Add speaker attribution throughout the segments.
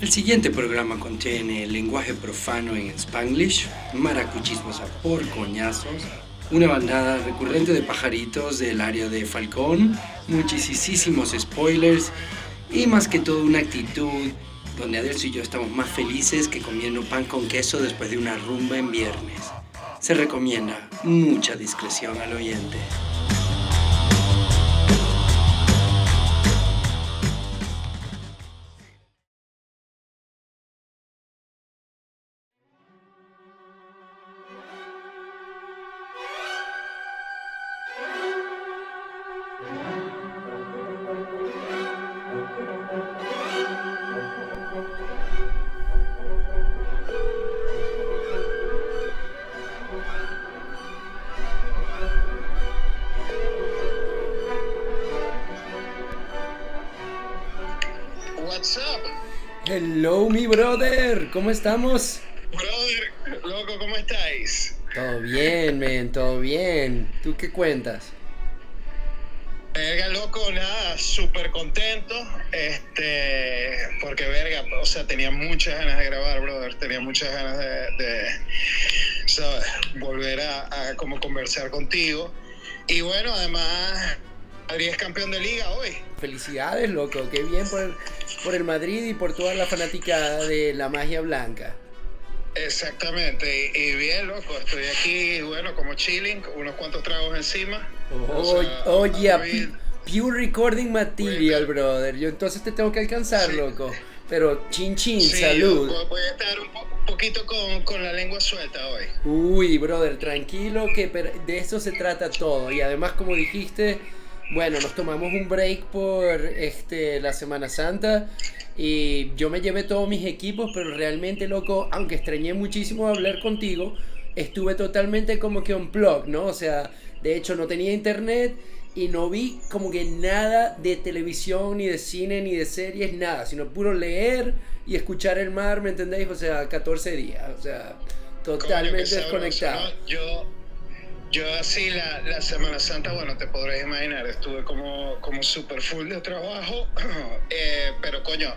Speaker 1: El siguiente programa contiene lenguaje profano en spanglish, maracuchismos a por coñazos, una bandada recurrente de pajaritos del área de Falcón, muchísimos spoilers y más que todo una actitud donde Adelso y yo estamos más felices que comiendo pan con queso después de una rumba en viernes. Se recomienda mucha discreción al oyente. Brother, ¿cómo estamos?
Speaker 2: Brother, loco, ¿cómo estáis?
Speaker 1: Todo bien, men, todo bien. ¿Tú qué cuentas?
Speaker 2: Verga, loco, nada, súper contento. Este, porque verga, o sea, tenía muchas ganas de grabar, brother. Tenía muchas ganas de, ¿sabes? Volver a, como conversar contigo. Y bueno, además, Madrid es campeón de liga hoy.
Speaker 1: Felicidades, loco. Qué bien por por el Madrid y por toda la fanática de la magia blanca.
Speaker 2: Exactamente, y, bien loco, estoy aquí, bueno, como chilling, unos cuantos tragos encima.
Speaker 1: oye, pure recording material, brother. Yo entonces te tengo que alcanzar, loco. Pero chin chin, salud.
Speaker 2: Voy a estar un poquito con, con, la lengua suelta hoy.
Speaker 1: Uy, brother, tranquilo, que de eso se trata todo. Y además, como dijiste, bueno, nos tomamos un break por este, la Semana Santa y yo me llevé todos mis equipos, pero realmente, loco, aunque extrañé muchísimo hablar contigo, estuve totalmente como que on plug, ¿no? O sea, de hecho no tenía internet y no vi como que nada de televisión, ni de cine, ni de series, nada, sino puro leer y escuchar el mar, ¿me entendéis? O sea, 14 días, o sea, totalmente desconectado.
Speaker 2: Yo yo así la, la, Semana Santa, bueno, te podrás imaginar, estuve como, como super full de trabajo, eh, pero coño,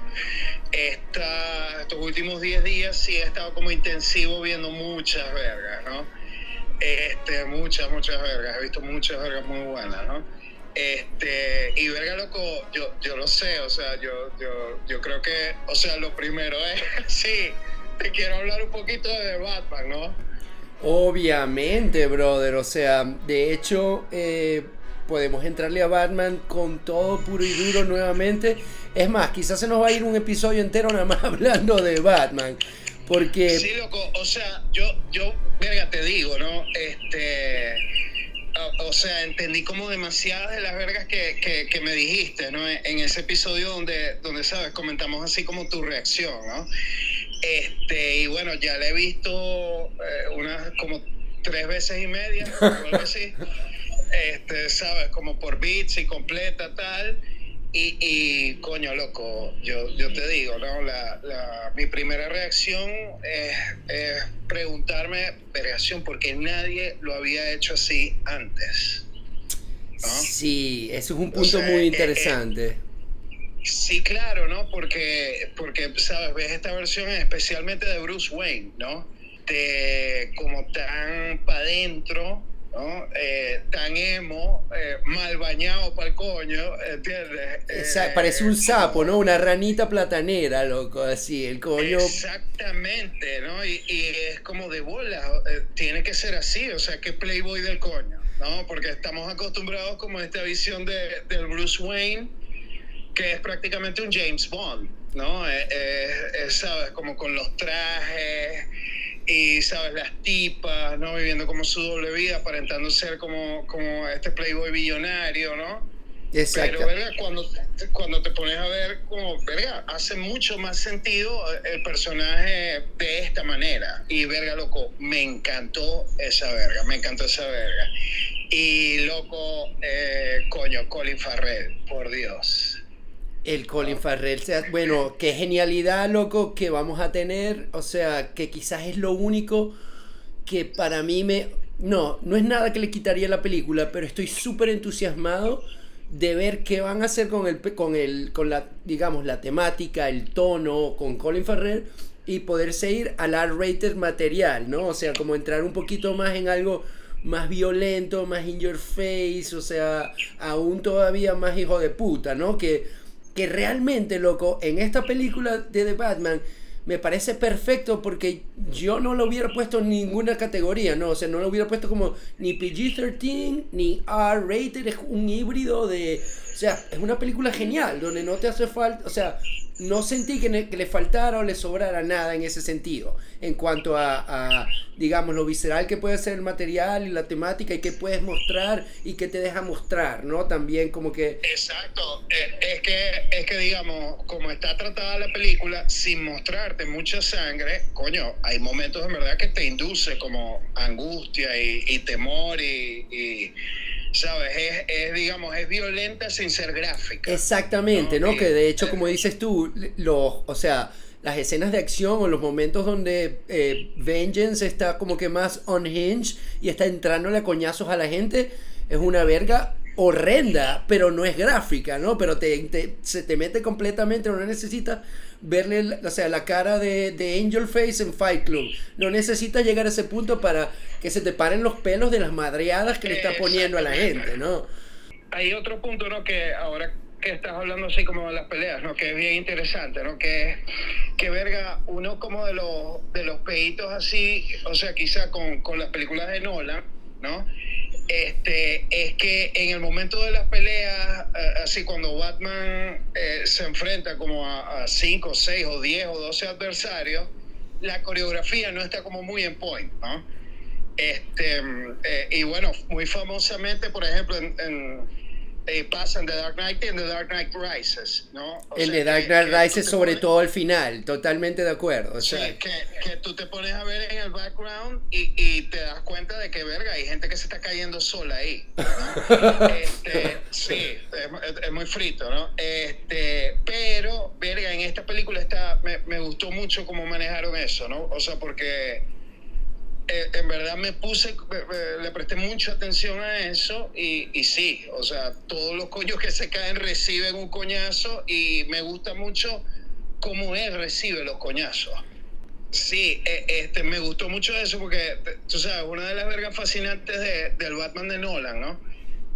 Speaker 2: esta, estos últimos 10 días sí he estado como intensivo viendo muchas vergas, ¿no? Este, muchas, muchas vergas, he visto muchas vergas muy buenas, ¿no? Este, y verga loco, yo, yo lo sé, o sea, yo, yo, yo creo que, o sea, lo primero es, sí, te quiero hablar un poquito de Batman, ¿no?
Speaker 1: Obviamente, brother. O sea, de hecho, eh, podemos entrarle a Batman con todo puro y duro nuevamente. Es más, quizás se nos va a ir un episodio entero nada más hablando de Batman. Porque.
Speaker 2: Sí, loco. O sea, yo, yo, verga, te digo, ¿no? Este. O, sea, entendí como demasiadas de las vergas que, que, me dijiste, ¿no? En ese episodio donde, donde, ¿sabes? Comentamos así como tu reacción, ¿no? Este, y bueno, ya la he visto eh, unas como tres veces y media, algo así. Este, sabes, como por bits y completa, tal. Y, y, coño, loco, yo, yo te digo, ¿no? La, la, mi primera reacción es, es preguntarme, reacción, porque nadie lo había hecho así antes.
Speaker 1: Sí, eso es un punto muy eh, eh, interesante.
Speaker 2: Sí, claro, ¿no? Porque, porque, ¿sabes? Ves esta versión especialmente de Bruce Wayne, ¿no? De como tan para adentro, ¿no? Eh, tan emo, eh, mal bañado para el coño, ¿entiendes?
Speaker 1: Eh, parece un sapo, ¿no? Una ranita platanera, loco, así, el coño.
Speaker 2: Exactamente, ¿no? Y, y es como de bola, tiene que ser así, o sea, que Playboy del coño, ¿no? Porque estamos acostumbrados como a esta visión de, del Bruce Wayne que es prácticamente un James Bond, ¿no? Es, ¿sabes? Como con los trajes y, ¿sabes? Las tipas, ¿no? Viviendo como su doble vida, aparentando ser como, como este playboy billonario, ¿no? Exacto. Pero, ¿verdad? Cuando, cuando te pones a ver, como, verga, hace mucho más sentido el personaje de esta manera. Y, verga, loco, me encantó esa verga, me encantó esa verga. Y, loco, eh, coño, Colin Farrell, por Dios
Speaker 1: el Colin Farrell sea, bueno, qué genialidad, loco, que vamos a tener. O sea, que quizás es lo único que para mí me. No, no es nada que le quitaría la película, pero estoy súper entusiasmado de ver qué van a hacer con el con el con la digamos la temática, el tono con Colin Farrell y poderse ir al R-rated material, ¿no? O sea, como entrar un poquito más en algo más violento, más in your face, o sea, aún todavía más hijo de puta, ¿no? Que, que realmente, loco, en esta película de The Batman me parece perfecto porque yo no lo hubiera puesto en ninguna categoría, ¿no? O sea, no lo hubiera puesto como ni PG-13 ni R-rated, es un híbrido de... O sea, es una película genial, donde no te hace falta, o sea, no sentí que, le faltara o le sobrara nada en ese sentido, en cuanto a, digamos, lo visceral que puede ser el material y la temática y qué puedes mostrar y qué te deja mostrar, ¿no? También como que...
Speaker 2: Exacto, eh, es que, es que digamos, como está tratada la película, sin mostrarte mucha sangre, coño, hay momentos en verdad que te induce como angustia y, temor y ¿sabes? Es, digamos, es violenta sin ser gráfica.
Speaker 1: Exactamente, ¿no? Que de hecho, como dices tú, los, o sea, las escenas de acción o los momentos donde eh, Vengeance está como que más unhinged y está entrándole a coñazos a la gente, es una verga horrenda, pero no es gráfica, ¿no? Pero te, se te mete completamente, no necesitas verle, o sea, la cara de, de, Angel Face en Fight Club. No necesitas llegar a ese punto para que se te paren los pelos de las madreadas que le está poniendo a la gente, ¿no?
Speaker 2: Hay otro punto, ¿no? Que ahora que estás hablando así como de las peleas, ¿no? Que es bien interesante, ¿no? Que, que verga, uno como de los, de los peitos así, o sea, quizá con, con las películas de Nolan, ¿no? Este, es que en el momento de las peleas, eh, así cuando Batman eh, se enfrenta como a 5, 6 o 10 o 12 adversarios, la coreografía no está como muy en point, ¿no? Este, eh, y bueno, muy famosamente, por ejemplo, en eh, pasan The Dark Knight y en The Dark Knight Rises, ¿no?
Speaker 1: el The Dark Knight Rises sobre todo al final, totalmente de acuerdo.
Speaker 2: sí, que, que, tú te pones a ver en el background y, y, te das cuenta de que, verga, hay gente que se está cayendo sola ahí. este, sí, es, es, muy frito, ¿no? Este, pero, verga, en esta película está, me, me gustó mucho cómo manejaron eso, ¿no? O sea, porque eh, en verdad me puse, le presté mucha atención a eso y, y, sí, o sea, todos los coños que se caen reciben un coñazo y me gusta mucho cómo él recibe los coñazos. Sí, eh, este, me gustó mucho eso porque, tú sabes, una de las vergas fascinantes de, del Batman de Nolan, ¿no?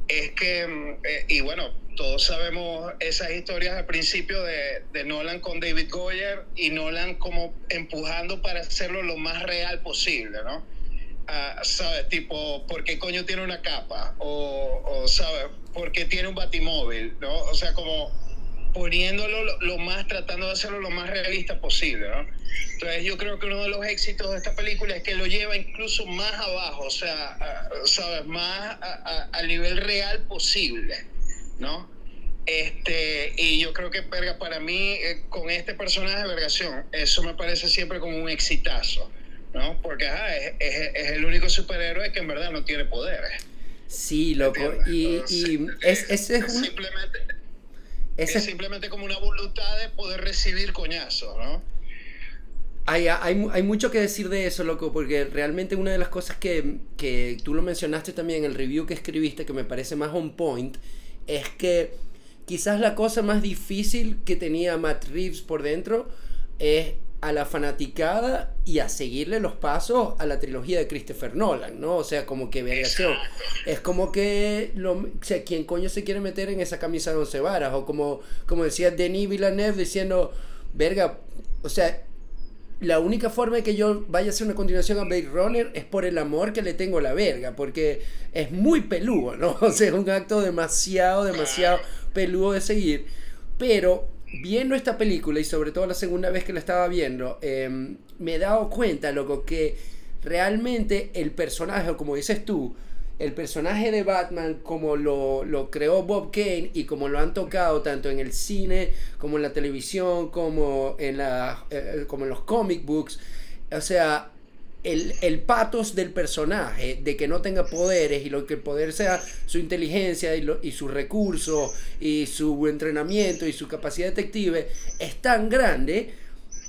Speaker 2: Es que, mm, eh, y bueno, todos sabemos esas historias al principio de, de, Nolan con David Goyer y Nolan como empujando para hacerlo lo más real posible, ¿no? Uh, ¿Sabes? Tipo, ¿por qué coño tiene una capa? O, o ¿sabes? ¿Por qué tiene un batimóvil? ¿No? O sea, como poniéndolo lo, lo, más, tratando de hacerlo lo más realista posible, ¿no? Entonces yo creo que uno de los éxitos de esta película es que lo lleva incluso más abajo, o sea, uh, ¿sabes? Más al nivel real posible. ¿no? Este, y yo creo que, verga, para mí, eh, con este personaje de vergación, eso me parece siempre como un exitazo, ¿no? Porque es, es, el único superhéroe que en verdad no tiene poderes.
Speaker 1: Sí, loco. Y, y es, es, es,
Speaker 2: simplemente, es simplemente como una voluntad de poder recibir coñazos, ¿no?
Speaker 1: Hay, hay, hay, mucho que decir de eso, loco, porque realmente una de las cosas que, que tú lo mencionaste también en el review que escribiste, que me parece más on point, es que quizás la cosa más difícil que tenía Matt Reeves por dentro es a la fanaticada y a seguirle los pasos a la trilogía de Christopher Nolan, ¿no? O sea, como que variación. Es como que, lo, o sea, ¿quién coño se quiere meter en esa camisa de once varas? O como, como decía Denis Villeneuve diciendo, verga, o sea, la única forma de que yo vaya a hacer una continuación a Blade Runner es por el amor que le tengo a la verga, porque es muy peludo, ¿no? O sea, es un acto demasiado, demasiado peludo de seguir. Pero viendo esta película y sobre todo la segunda vez que la estaba viendo, em, me he dado cuenta, loco, que realmente el personaje, como dices tú, el personaje de Batman como lo, lo, creó Bob Kane y como lo han tocado tanto en el cine como en la televisión como en, la, eh, como en los comic books o sea el, el, patos del personaje de que no tenga poderes y lo que el poder sea su inteligencia y, lo, y sus recursos y su entrenamiento y su capacidad detective es tan grande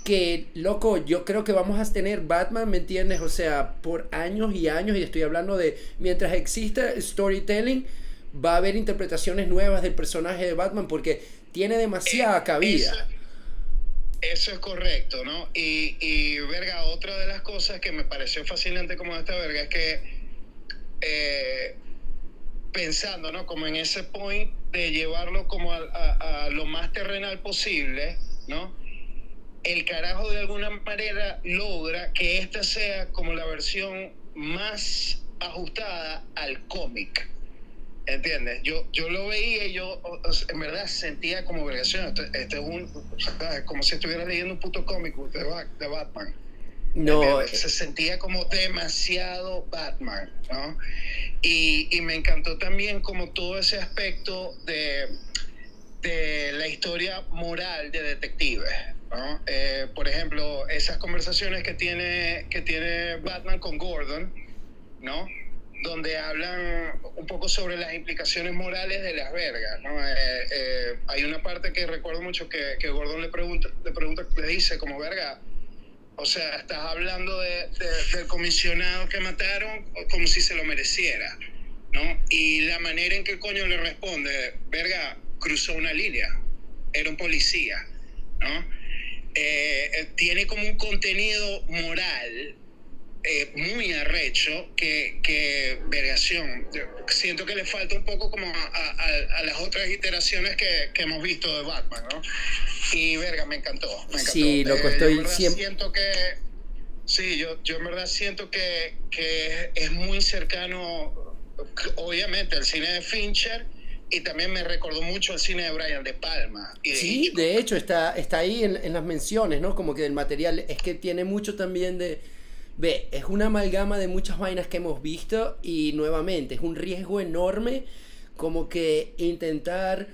Speaker 1: que, loco, yo creo que vamos a tener Batman, ¿me entiendes? O sea, por años y años, y estoy hablando de, mientras exista storytelling, va a haber interpretaciones nuevas del personaje de Batman porque tiene demasiada cabida.
Speaker 2: Eso es correcto, ¿no? Y, verga, otra de las cosas que me pareció fascinante como esta verga es que eh, pensando, ¿no? Como en ese point de llevarlo como a, lo más terrenal posible, ¿no? El carajo de alguna manera logra que esta sea como la versión más ajustada al cómic. ¿Entiendes? Yo, yo lo veía y yo en verdad sentía como obligación. Este, este, es un, como si estuviera leyendo un puto cómic de, de Batman. No. Eh, Se sentía como demasiado Batman, ¿no? Y, y, me encantó también como todo ese aspecto de, de la historia moral de detectives, ¿no? Eh, por ejemplo, esas conversaciones que tiene, que tiene Batman con Gordon, ¿no? Donde hablan un poco sobre las implicaciones morales de las vergas. ¿no? Eh, eh, hay una parte que recuerdo mucho que, que Gordon le pregunta, le pregunta, le dice como verga, o sea, estás hablando de, del comisionado que mataron como si se lo mereciera, ¿no? Y la manera en que coño le responde, verga, cruzó una línea, era un policía, ¿no? Eh, tiene como un contenido moral eh, muy arrecho que, que vergación. Siento que le falta un poco como a, las otras iteraciones que, que, hemos visto de Batman, ¿no? Y verga, me encantó. Me encantó.
Speaker 1: Sí, lo que estoy siempre...
Speaker 2: Siento que. Sí, yo, yo en verdad siento que, que es muy cercano, obviamente, al cine de Fincher y también me recordó mucho el cine de Brian De Palma.
Speaker 1: sí, de hecho, está, está ahí en, en, las menciones, ¿no? Como que del material, es que tiene mucho también de, Ve, es una amalgama de muchas vainas que hemos visto y nuevamente es un riesgo enorme como que intentar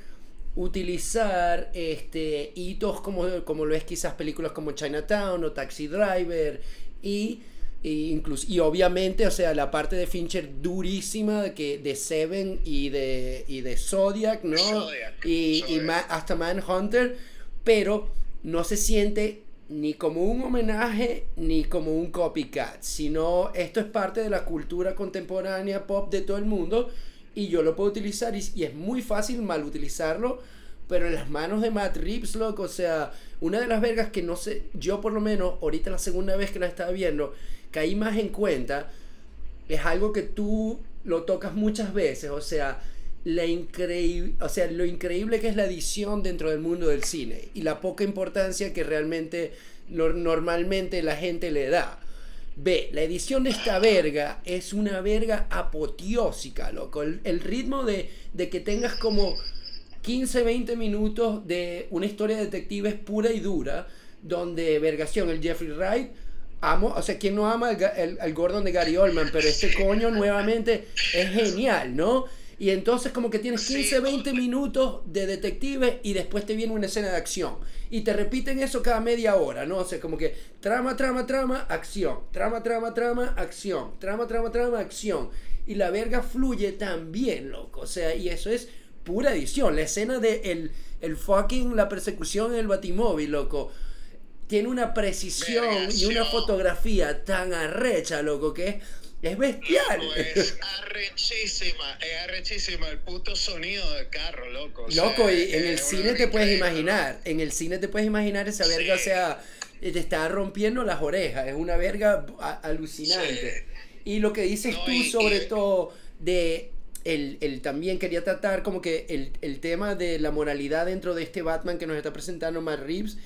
Speaker 1: utilizar este hitos como, como lo es quizás películas como Chinatown o Taxi Driver y, incluso y obviamente o sea la parte de Fincher durísima de que de Seven y de y de Zodiac no y, y hasta Manhunter pero no se siente ni como un homenaje ni como un copycat, sino esto es parte de la cultura contemporánea pop de todo el mundo y yo lo puedo utilizar y, es muy fácil mal utilizarlo, pero en las manos de Matt Reeves, o sea, una de las vergas que no sé, yo por lo menos, ahorita la segunda vez que la estaba viendo, caí más en cuenta, es algo que tú lo tocas muchas veces, o sea, la increíble, o sea, lo increíble que es la edición dentro del mundo del cine y la poca importancia que realmente normalmente la gente le da. Ve, la edición de esta verga es una verga apoteósica, loco. El, ritmo de, de, que tengas como 15, 20 minutos de una historia de detectives pura y dura, donde vergación, el Jeffrey Wright, amo, o sea, quien no ama el, el Gordon de Gary Oldman, pero este coño nuevamente es genial, ¿no? Y entonces como que tienes 15, 20 minutos de detective y después te viene una escena de acción. Y te repiten eso cada media hora, ¿no? O sea, como que trama, trama, trama, acción. Trama, trama, trama, acción. Trama, trama, trama, acción. Y la verga fluye tan bien, loco. O sea, y eso es pura edición. La escena de el, el fucking, la persecución en el batimóvil, loco. Tiene una precisión y una fotografía tan arrecha, loco, que es es bestial.
Speaker 2: es arrechísima, es arrechísima el puto sonido del carro, loco.
Speaker 1: loco, y en el cine te puedes imaginar, en el cine te puedes imaginar esa verga, o sea, te está rompiendo las orejas, es una verga alucinante. Y lo que dices tú sobre todo de el, el, también quería tratar como que el, el, tema de la moralidad dentro de este Batman que nos está presentando Matt Reeves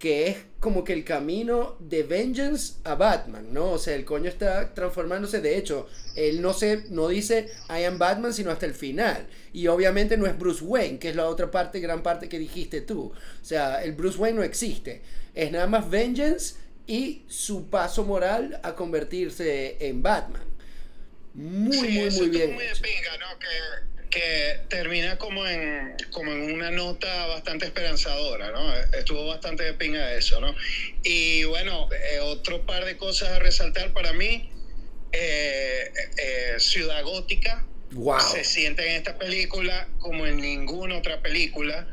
Speaker 1: que es como que el camino de Vengeance a Batman, ¿no? O sea, el coño está transformándose, de hecho, él no se no dice I am Batman sino hasta el final. Y obviamente no es Bruce Wayne, que es la otra parte, gran parte que dijiste tú. O sea, el Bruce Wayne no existe. Es nada más Vengeance y su paso moral a convertirse en Batman. Muy, muy, muy bien.
Speaker 2: Muy de pinga, ¿no? Que que termina como en, como en una nota bastante esperanzadora, ¿no? Estuvo bastante de pinga eso, ¿no? Y bueno, eh, otro par de cosas a resaltar para mí, eh, eh, Ciudad Gótica,
Speaker 1: wow.
Speaker 2: se siente en esta película como en ninguna otra película.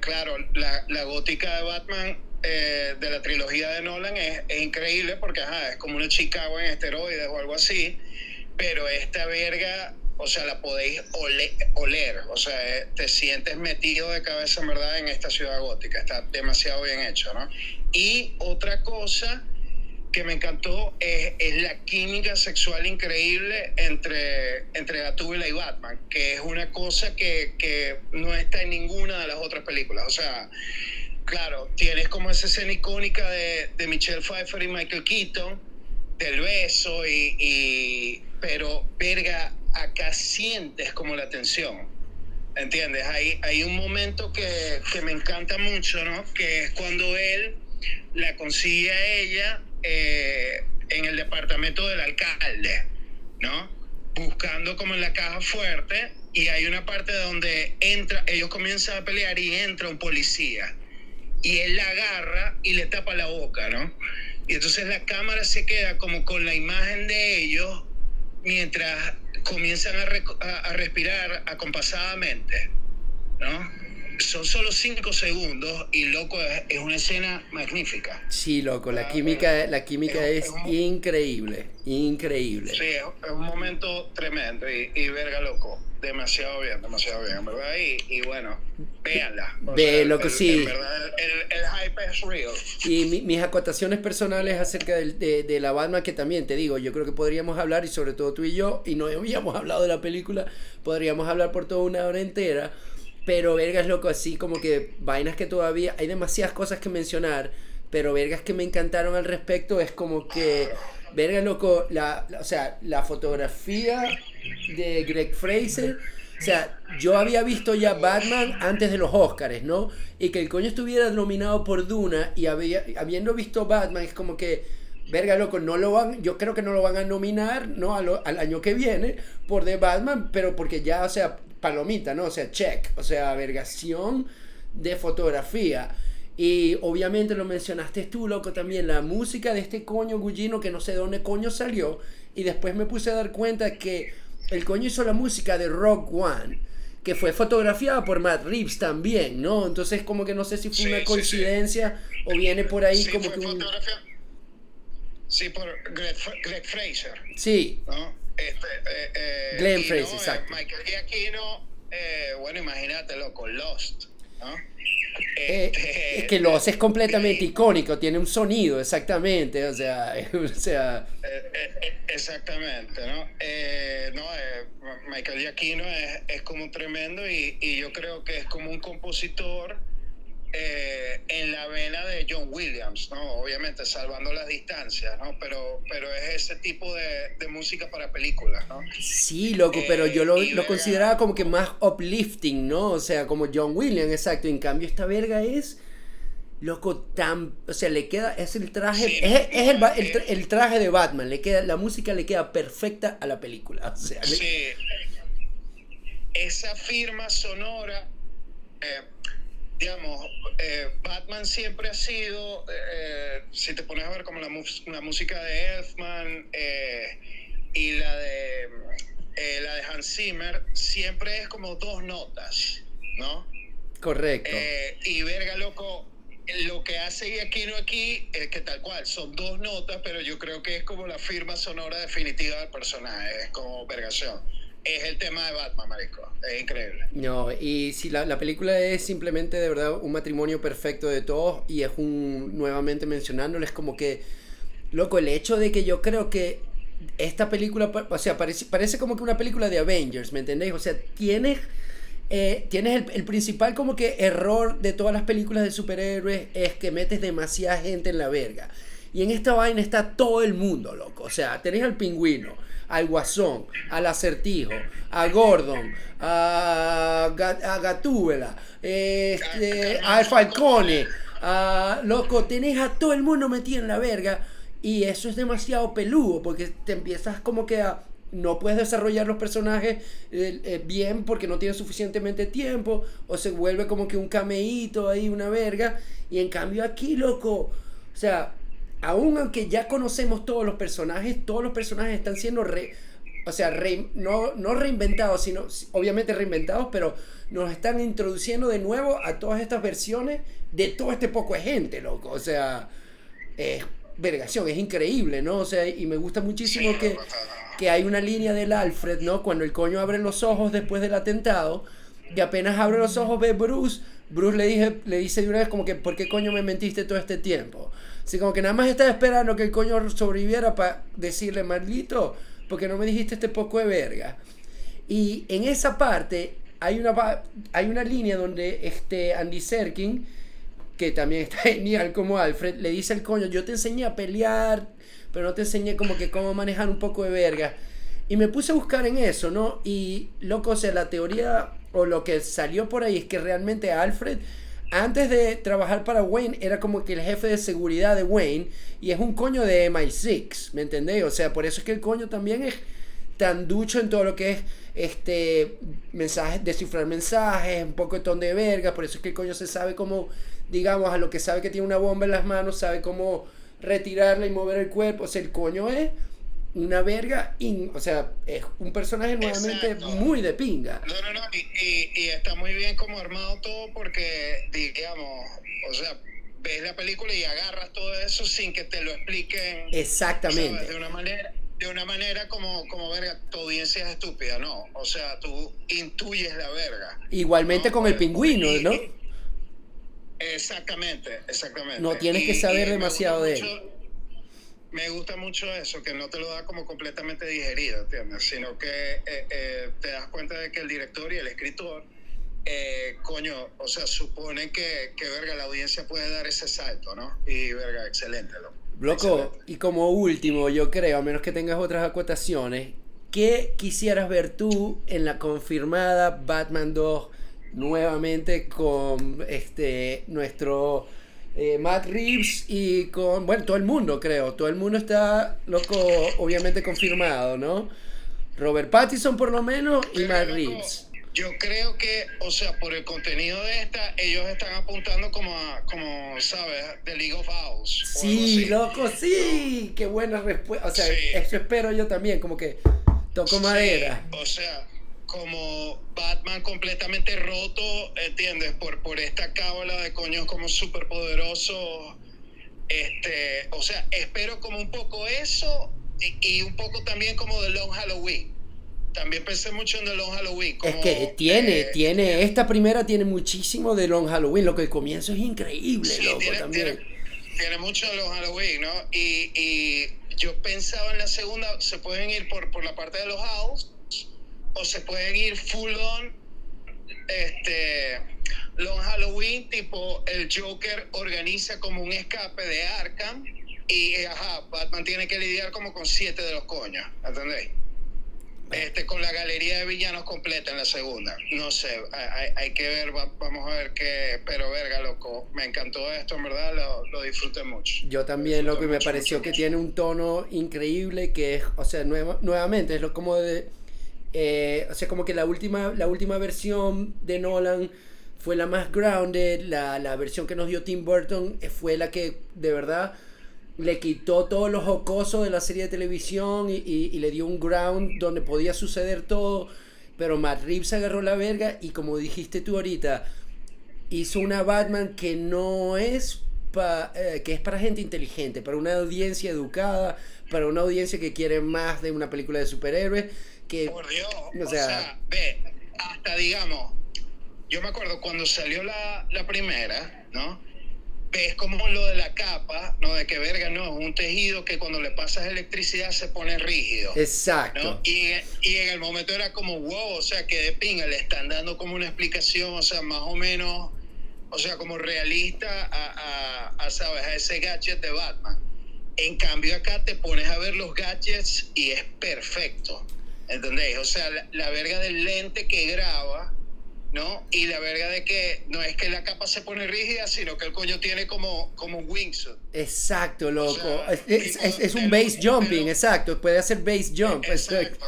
Speaker 2: claro, la, la, gótica de Batman de la trilogía de Nolan es, es increíble porque ajá, es como una Chicago en esteroides o algo así, pero esta verga o sea, la podéis oler, o sea, eh, te sientes metido de cabeza, en verdad, en esta ciudad gótica, está demasiado bien hecho, ¿no? Y otra cosa que me encantó es, es, la química sexual increíble entre, entre Gatúbela y Batman, que es una cosa que, que, no está en ninguna de las otras películas. O sea, claro, tienes como esa escena icónica de, de Michelle Pfeiffer y Michael Keaton, del beso, y, y, pero, verga, acá sientes como la tensión. ¿Entiendes? Hay, hay un momento que, que me encanta mucho, ¿no? Que es cuando él la consigue a ella eh, en el departamento del alcalde, ¿no? Buscando como en la caja fuerte y hay una parte donde entra, ellos comienzan a pelear y entra un policía y él la agarra y le tapa la boca, ¿no? Y entonces la cámara se queda como con la imagen de ellos mientras comienzan a, a, a respirar acompasadamente, ¿no? Son solo cinco segundos y loco, es, una escena magnífica.
Speaker 1: Sí, loco, la química, la química es, increíble, increíble.
Speaker 2: Sí, es, un momento tremendo y, y, verga, loco, demasiado bien, demasiado bien, ¿verdad? Y, y bueno, véanla.
Speaker 1: Ve, loco, sí.
Speaker 2: el, el, hype es real.
Speaker 1: Y mis acotaciones personales acerca de, de, de la Batman, que también te digo, yo creo que podríamos hablar, y sobre todo tú y yo, y no habíamos hablado de la película, podríamos hablar por toda una hora entera pero vergas, loco, así como que vainas que todavía hay demasiadas cosas que mencionar, pero vergas que me encantaron al respecto es como que, vergas, loco, la, o sea, la fotografía de Greg Fraser. O sea, yo había visto ya Batman antes de los Oscars, ¿no? Y que el coño estuviera nominado por Duna y había, habiendo visto Batman, es como que, verga, loco, no lo van, yo creo que no lo van a nominar, ¿no? al año que viene por The Batman, pero porque ya, o sea, palomita, ¿no? O sea, check, o sea, vergación de fotografía. Y obviamente lo mencionaste tú, loco, también la música de este coño Gugino que no sé de dónde coño salió. Y después me puse a dar cuenta que el coño hizo la música de Rock One, que fue fotografiada por Matt Reeves también, ¿no? Entonces como que no sé si fue una coincidencia o viene por ahí como que un...
Speaker 2: Sí, por Greg, Greg Fraser.
Speaker 1: Sí.
Speaker 2: ¿no? Este, eh, eh,
Speaker 1: Glenn Fraser, exacto.
Speaker 2: Michael Giacchino, eh, bueno, imagínate, loco, Lost, ¿no?
Speaker 1: Este, es que Lost es completamente icónico, tiene un sonido, exactamente, o sea, o sea...
Speaker 2: exactamente, ¿no? no Michael Giacchino es, es como tremendo y, y yo creo que es como un compositor eh, en la vena de John Williams, ¿no? Obviamente, salvando las distancias, ¿no? Pero, pero es ese tipo de, de música para películas, ¿no?
Speaker 1: Sí, loco, pero yo lo, lo consideraba como que más uplifting, ¿no? O sea, como John Williams, exacto. En cambio, esta verga es loco tan o sea le queda es el traje es, es el, el, el, traje de Batman le queda la música le queda perfecta a la película o sea,
Speaker 2: sí. esa firma sonora eh, digamos, eh, Batman siempre ha sido, eh, si te pones a ver como la, la música de Elfman eh, y la de, eh, la de Hans Zimmer, siempre es como dos notas, ¿no?
Speaker 1: Correcto.
Speaker 2: Eh, y verga, loco, lo que hace Aquino aquí es que tal cual, son dos notas, pero yo creo que es como la firma sonora definitiva del personaje, es como vergación es el tema de Batman, marico. Es increíble.
Speaker 1: No, y si la, la, película es simplemente de verdad un matrimonio perfecto de todos y es un, nuevamente mencionándolo, es como que, loco, el hecho de que yo creo que esta película, o sea, parece, parece como que una película de Avengers, ¿me entendéis? O sea, tienes... Eh, tienes el, el, principal como que error de todas las películas de superhéroes es que metes demasiada gente en la verga. Y en esta vaina está todo el mundo, loco. O sea, tenés al pingüino, al Guasón, al Acertijo, a Gordon, a, a este, al Falcone, a, loco, tenés a todo el mundo metido en la verga y eso es demasiado peludo porque te empiezas como que a no puedes desarrollar los personajes eh, eh, bien porque no tienes suficientemente tiempo o se vuelve como que un cameíto ahí, una verga. Y en cambio aquí, loco, o sea, aún aunque ya conocemos todos los personajes, todos los personajes están siendo re, o sea, re, no, no reinventados, sino obviamente reinventados, pero nos están introduciendo de nuevo a todas estas versiones de todo este poco de gente, loco. O sea, es vergación, es increíble, ¿no? O sea, y me gusta muchísimo que que hay una línea del Alfred, ¿no? Cuando el coño abre los ojos después del atentado, y apenas abre los ojos ve Bruce, Bruce le, dije, le dice de una vez como que, ¿por qué coño me mentiste todo este tiempo? Así como que nada más estaba esperando que el coño sobreviviera para decirle, maldito, porque no me dijiste este poco de verga. Y en esa parte hay una, hay una línea donde este Andy Serkin, que también está genial como Alfred, le dice al coño, yo te enseñé a pelear, pero no te enseñé como que cómo manejar un poco de verga. Y me puse a buscar en eso, ¿no? Y loco, o sea, la teoría o lo que salió por ahí es que realmente Alfred, antes de trabajar para Wayne, era como que el jefe de seguridad de Wayne y es un coño de MI6, ¿me entendéis? O sea, por eso es que el coño también es tan ducho en todo lo que es este mensajes, descifrar mensajes, un poco de ton de verga, por eso es que el coño se sabe cómo, digamos, a lo que sabe que tiene una bomba en las manos, sabe cómo retirarla y mover el cuerpo, o sea, el coño es una verga, o sea, es un personaje nuevamente muy de pinga.
Speaker 2: No, no, no, y, y, está muy bien como armado todo porque, digamos, o sea, ves la película y agarras todo eso sin que te lo expliquen.
Speaker 1: Exactamente.
Speaker 2: De una manera de una manera como, como verga, tu audiencia es estúpida, ¿no? O sea, tú intuyes la verga.
Speaker 1: Igualmente con el pingüino, ¿no?
Speaker 2: Exactamente, exactamente.
Speaker 1: No tienes que saber demasiado de él
Speaker 2: me gusta mucho eso, que no te lo da como completamente digerido, ¿entiendes? Sino que eh, eh, te das cuenta de que el director y el escritor, eh, coño, o sea, supone que, que, verga, la audiencia puede dar ese salto, ¿no? Y, verga, excelente, loco.
Speaker 1: Loco, y como último, yo creo, a menos que tengas otras acotaciones, ¿qué quisieras ver tú en la confirmada Batman 2 nuevamente con este nuestro eh, Matt Reeves y con, bueno, todo el mundo creo, todo el mundo está loco, obviamente confirmado, ¿no? Robert Pattinson por lo menos y Matt Reeves.
Speaker 2: Yo creo que, o sea, por el contenido de esta, ellos están apuntando como a, como, ¿sabes? The League of Owls.
Speaker 1: Sí, loco, sí, qué buena respuesta. O sea, eso espero yo también, como que toco madera.
Speaker 2: O sea, como Batman completamente roto, ¿entiendes? Por, por esta cábala de coños como súper poderoso. Este, o sea, espero como un poco eso y, un poco también como de Long Halloween. También pensé mucho en The Long Halloween.
Speaker 1: es que tiene, eh, tiene, esta primera tiene muchísimo de Long Halloween, lo que el comienzo es increíble, loco,
Speaker 2: tiene,
Speaker 1: también.
Speaker 2: Tiene, mucho de Long Halloween, ¿no? Y, y, yo pensaba en la segunda, se pueden ir por, por la parte de los house o se pueden ir full on este Long Halloween tipo el Joker organiza como un escape de Arkham y ajá, Batman tiene que lidiar como con siete de los coños, ¿entendéis? Este, con la galería de villanos completa en la segunda. No sé, hay, que ver, vamos a ver qué. Pero verga, loco, me encantó esto, en verdad, lo, disfruté mucho.
Speaker 1: Yo también, loco, y me pareció que tiene un tono increíble que es, o sea, nuevamente, es lo como de eh, o sea, como que la última, la última versión de Nolan fue la más grounded, la, la versión que nos dio Tim Burton eh, fue la que de verdad le quitó todos los jocosos de la serie de televisión y, y, le dio un ground donde podía suceder todo. Pero Matt Reeves agarró la verga y como dijiste tú ahorita, hizo una Batman que no es pa, eh, que es para gente inteligente, para una audiencia educada, para una audiencia que quiere más de una película de superhéroes
Speaker 2: por Dios, o sea, ve, hasta digamos, yo me acuerdo cuando salió la, la primera, ¿no? Ves como lo de la capa, ¿no? De que verga, no, es un tejido que cuando le pasas electricidad se pone rígido.
Speaker 1: Exacto.
Speaker 2: Y, y, en el momento era como, wow, o sea, que de pinga le están dando como una explicación, o sea, más o menos, o sea, como realista a, a, a ¿sabes? A ese gadget de Batman. En cambio acá te pones a ver los gadgets y es perfecto. ¿Entendéis? O sea, la, verga del lente que graba, ¿no? Y la verga de que no es que la capa se pone rígida, sino que el coño tiene como, como un wingsuit.
Speaker 1: Exacto, loco. es, un base jumping, exacto. Puede hacer base jump.
Speaker 2: Exacto.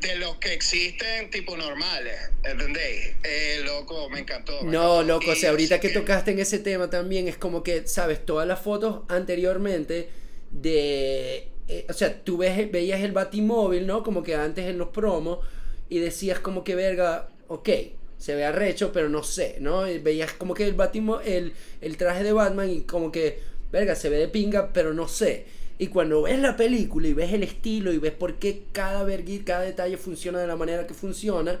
Speaker 2: De los que existen, tipo normales, ¿entendéis? Eh, loco, me encantó.
Speaker 1: no, loco, o sea, ahorita que tocaste en ese tema también es como que, ¿sabes? Todas las fotos anteriormente de eh, o sea, tú ves, veías el batimóvil, ¿no? Como que antes en los promos y decías como que verga, ok, se ve arrecho, pero no sé, ¿no? veías como que el, batimo, el, el traje de Batman y como que, verga, se ve de pinga, pero no sé. Y cuando ves la película y ves el estilo y ves por qué cada vergüenza, cada detalle funciona de la manera que funciona,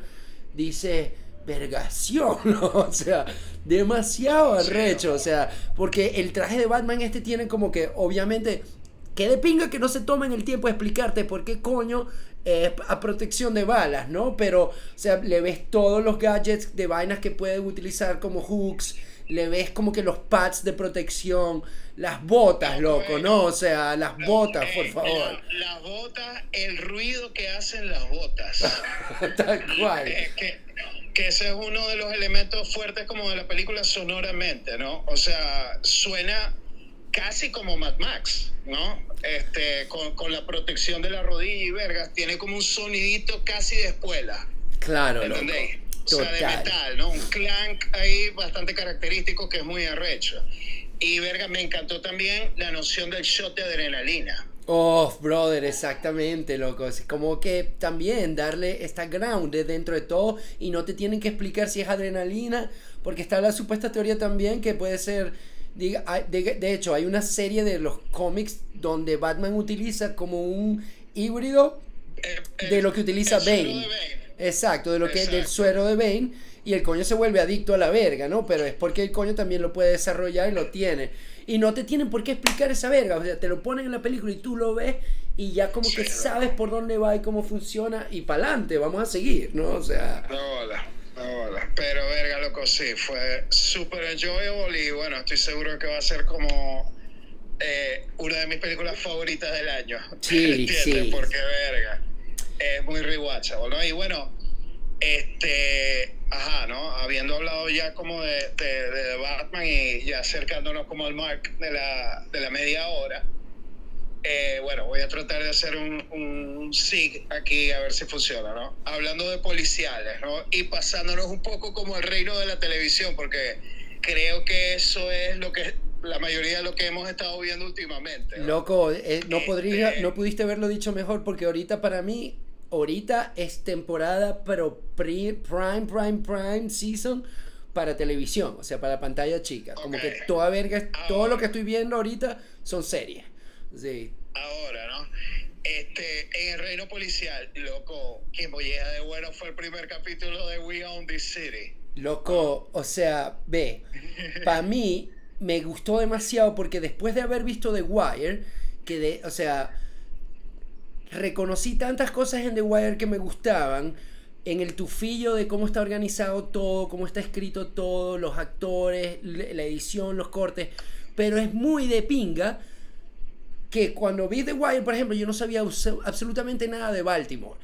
Speaker 1: dices, vergación, ¿no? O sea, demasiado arrecho, o sea, porque el traje de Batman este tiene como que, obviamente, que de pinga que no se tomen el tiempo de explicarte por qué coño es a protección de balas, ¿no? Pero, o sea, le ves todos los gadgets de vainas que pueden utilizar como hooks, le ves como que los pads de protección, las botas, loco, ¿no? O sea, las botas, por
Speaker 2: eh,
Speaker 1: favor.
Speaker 2: las botas, el ruido que hacen las botas.
Speaker 1: Tal cual.
Speaker 2: Eh, que, que ese es uno de los elementos fuertes como de la película sonoramente, ¿no? O sea, suena casi como Mad Max, ¿no? Este, con, con la protección de la rodilla y vergas, tiene como un sonidito casi de espuela.
Speaker 1: Claro,
Speaker 2: ¿Entendéis?
Speaker 1: loco.
Speaker 2: O sea, de metal, ¿no? Un clank ahí bastante característico que es muy arrecho. Y verga, me encantó también la noción del shot de adrenalina.
Speaker 1: Oh, brother, exactamente, loco. Es como que también darle esta ground de dentro de todo y no te tienen que explicar si es adrenalina, porque está la supuesta teoría también que puede ser. De, hecho, hay una serie de los cómics donde Batman utiliza como un híbrido de lo que utiliza Bane. Exacto, de lo que del suero de Bane. Y el coño se vuelve adicto a la verga, ¿no? Pero es porque el coño también lo puede desarrollar y lo tiene. Y no te tienen por qué explicar esa verga. O sea, te lo ponen en la película y tú lo ves y ya como que sabes por dónde va y cómo funciona. Y para adelante, vamos a seguir, ¿no? O sea,
Speaker 2: No bola, Pero verga, loco, sí, fue súper enjoyable y bueno, estoy seguro que va a ser como eh, una de mis películas favoritas del año.
Speaker 1: Sí,
Speaker 2: ¿Entiendes?
Speaker 1: sí.
Speaker 2: Porque verga, es muy rewatchable, ¿no? Y bueno, este, ajá, ¿no? Habiendo hablado ya como de, de, de Batman y ya acercándonos como al mark de la, de la media hora. Eh, bueno, voy a tratar de hacer un, un sig aquí a ver si funciona, ¿no? Hablando de policiales, ¿no? Y pasándonos un poco como el reino de la televisión, porque creo que eso es lo que la mayoría de lo que hemos estado viendo últimamente. ¿no?
Speaker 1: loco, eh, no, podría,
Speaker 2: Este-
Speaker 1: no pudiste haberlo dicho mejor porque ahorita para mí, ahorita es temporada, pero pri- prime, prime, prime season para televisión, o sea, para pantalla chica. Como
Speaker 2: Ok.
Speaker 1: que toda verga, todo lo que estoy viendo ahorita son series. Sí.
Speaker 2: Ahora, ¿no? Este, en el reino policial, loco, qué molleja de bueno fue el primer capítulo de We Own This City.
Speaker 1: Loco, o sea, ve, para mí me gustó demasiado porque después de haber visto The Wire, que de, o sea, reconocí tantas cosas en The Wire que me gustaban, en el tufillo de cómo está organizado todo, cómo está escrito todo, los actores, la edición, los cortes, pero es muy de pinga que cuando vi The Wire, por ejemplo, yo no sabía abso- absolutamente nada de Baltimore.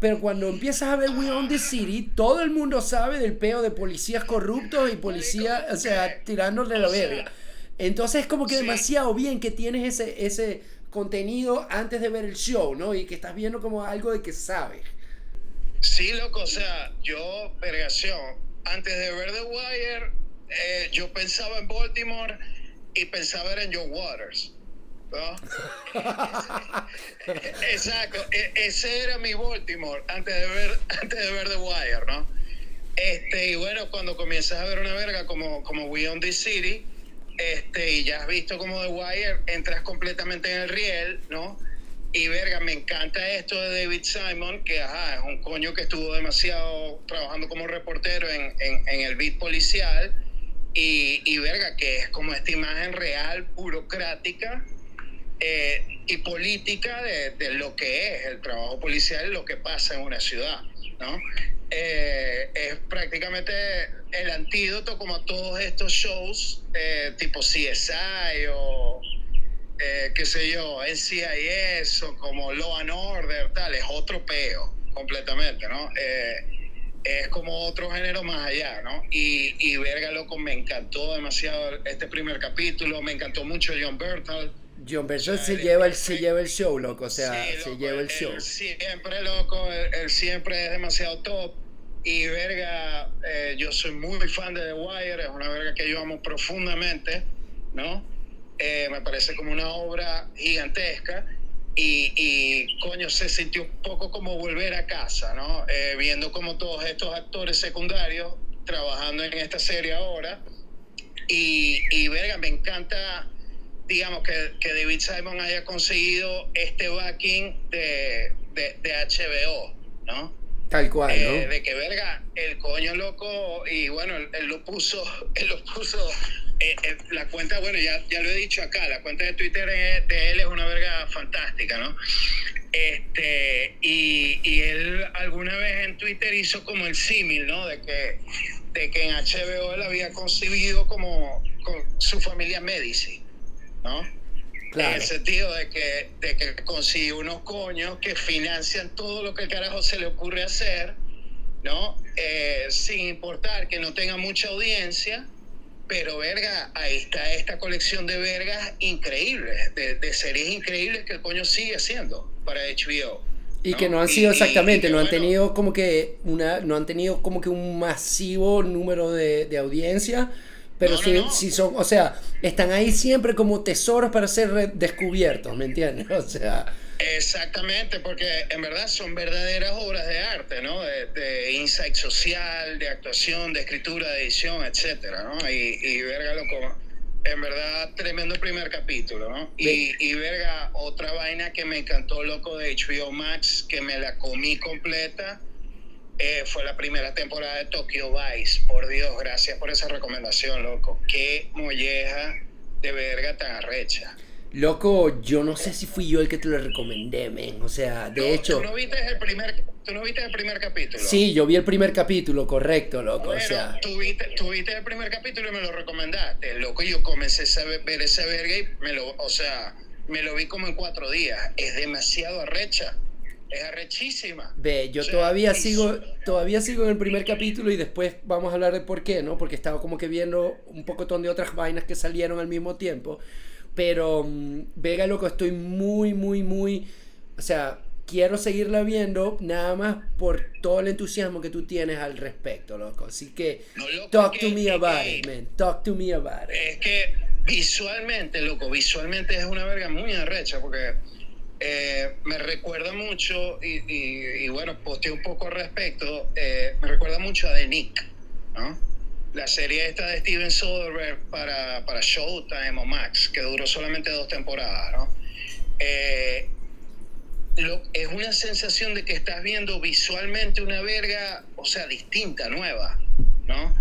Speaker 1: Pero cuando empiezas a ver We Own the City, todo el mundo sabe del peo de policías corruptos y policías, o sea, tirándole la verga. Entonces es como que demasiado bien que tienes ese, ese contenido antes de ver el show, ¿no? Y que estás viendo como algo de que sabes.
Speaker 2: Sí, loco, o sea, yo, vergación, antes de ver The Wire, eh, yo pensaba en Baltimore y pensaba en John Waters. ¿No? Exacto, e- ese era mi Baltimore antes de ver, antes de ver The Wire, ¿no? Este, y bueno, cuando comienzas a ver una verga como, como We Own This City, este, y ya has visto como The Wire, entras completamente en el riel, ¿no? Y verga, me encanta esto de David Simon, que ajá, es un coño que estuvo demasiado trabajando como reportero en, en, en el beat policial. Y, y verga, que es como esta imagen real, burocrática eh, y política de, de lo que es el trabajo policial lo que pasa en una ciudad, ¿no? Eh, es prácticamente el antídoto como a todos estos shows eh, tipo CSI o eh, qué sé yo, NCIS o como Law and Order, tal, es otro peo completamente, ¿no? Eh, es como otro género más allá, ¿no? Y, y verga, loco, me encantó demasiado este primer capítulo, me encantó mucho John Bertal.
Speaker 1: John
Speaker 2: sea,
Speaker 1: se
Speaker 2: el-
Speaker 1: lleva el,
Speaker 2: el-
Speaker 1: se lleva el show, loco, o sea,
Speaker 2: Sí,
Speaker 1: se
Speaker 2: loco,
Speaker 1: lleva el
Speaker 2: él
Speaker 1: show.
Speaker 2: Siempre, loco, él, él siempre es demasiado top. Y verga, eh, yo soy muy fan de The Wire, es una verga que yo amo profundamente, ¿no? Eh, me parece como una obra gigantesca. Y, y, coño, se sintió un poco como volver a casa, ¿no? Eh, viendo como todos estos actores secundarios trabajando en esta serie ahora. Y, y verga, me encanta digamos, que, que David Simon haya conseguido este backing de, de, de HBO, ¿no?
Speaker 1: Tal cual, ¿no?
Speaker 2: Eh, de que verga, el coño loco, y bueno, él, él lo puso, él lo puso, eh, eh, la cuenta, bueno, ya, ya lo he dicho acá, la cuenta de Twitter de, de él es una verga fantástica, ¿no? Este, y, y él alguna vez en Twitter hizo como el símil, ¿no? De que, de que en HBO él había concebido como con su familia Medici, ¿no? En
Speaker 1: Claro.
Speaker 2: el sentido de que, de que consigue unos coños que financian todo lo que el carajo se le ocurre hacer, ¿no? Eh, sin importar que no tenga mucha audiencia, pero verga, ahí está esta colección de vergas increíbles, de, de series increíbles que el coño sigue haciendo para HBO.
Speaker 1: Y que no han sido
Speaker 2: Y-
Speaker 1: exactamente,
Speaker 2: y
Speaker 1: no han
Speaker 2: bueno,
Speaker 1: tenido como que una, no han tenido como que un masivo número de, de audiencia, pero
Speaker 2: No, no,
Speaker 1: sí,
Speaker 2: no.
Speaker 1: sí son, o sea, están ahí siempre como tesoros para ser descubiertos, ¿me entiendes? O sea,
Speaker 2: Exactamente, porque en verdad son verdaderas obras de arte, ¿no? De, de insight social, de actuación, de escritura, de edición, etcétera, ¿no? Y, y verga, loco, en verdad, tremendo primer capítulo, ¿no? Y, y verga, otra vaina que me encantó, loco, de HBO Max, que me la comí completa, eh, fue la primera temporada de Tokyo Vice. Por Dios, gracias por esa recomendación, loco. Qué molleja de verga tan arrecha.
Speaker 1: loco, yo no sé si fui yo el que te lo recomendé, men. O sea, de
Speaker 2: No,
Speaker 1: hecho,
Speaker 2: ¿Tú no viste el primer, tú no viste el primer capítulo?
Speaker 1: sí, yo vi el primer capítulo, correcto, loco. O sea,
Speaker 2: tú viste, tú viste el primer capítulo y me lo recomendaste. Loco, yo comencé a ver ese verga y me lo, o sea, me lo vi como en cuatro días. Es demasiado arrecha. Es arrechísima.
Speaker 1: Ve, yo
Speaker 2: O sea,
Speaker 1: todavía sigo, todavía sigo en el primer capítulo y después vamos a hablar de por qué, ¿no? Porque estaba como que viendo un pocotón de otras vainas que salieron al mismo tiempo. Pero, mm, Vega, loco, estoy muy, muy, muy. O sea, quiero seguirla viendo nada más por todo el entusiasmo que tú tienes al respecto, loco. Así que,
Speaker 2: No, loco,
Speaker 1: talk to me about
Speaker 2: que-
Speaker 1: it, man. Talk to me about it.
Speaker 2: Es que visualmente, loco, visualmente es una verga muy arrecha porque eh, me recuerda mucho, y, y- y bueno, posteé un poco al respecto, eh, me recuerda mucho a The Nick, ¿no? La serie esta de Steven Soderbergh para, para Showtime o Max, que duró solamente dos temporadas. Eh, es una sensación de que estás viendo visualmente una verga, o sea, distinta, nueva, ¿no?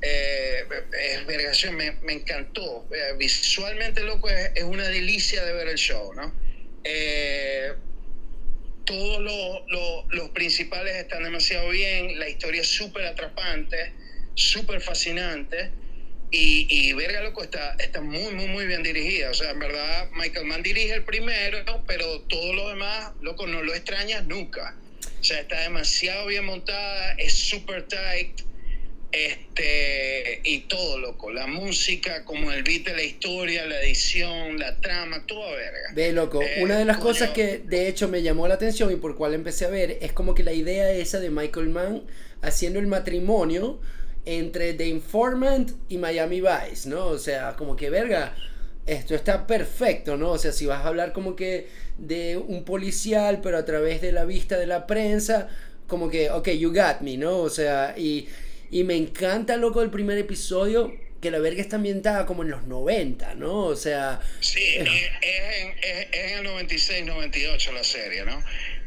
Speaker 2: Eh, es me, encantó. Visualmente, loco, es, una delicia de ver el show. Eh, todos los, los- los principales están demasiado bien, la historia es súper atrapante, súper fascinante. Y, y verga, loco, está, está muy, muy, muy bien dirigida. O sea, en verdad, Michael Mann dirige el primero, pero todo lo demás, loco, no lo extrañas nunca. O sea, está demasiado bien montada, es súper tight. Este, y todo, loco. La música, como el beat de la historia, la edición, la trama, todo verga.
Speaker 1: Ve, loco,
Speaker 2: Eh,
Speaker 1: una de las
Speaker 2: coño.
Speaker 1: cosas que de hecho me llamó la atención y por cual empecé a ver es como que la idea esa de Michael Mann haciendo el matrimonio entre The Informant y Miami Vice, ¿no? O sea, como que verga, esto está perfecto, ¿no? O sea, si vas a hablar como que de un policial, pero a través de la vista de la prensa, como que, ok, you got me, ¿no? O sea, y, y me encanta, loco, el primer episodio, que la verga está ambientada como en los 90, ¿no? O sea...
Speaker 2: Sí, es, es en, es- es en el 96, 98 la serie, ¿no?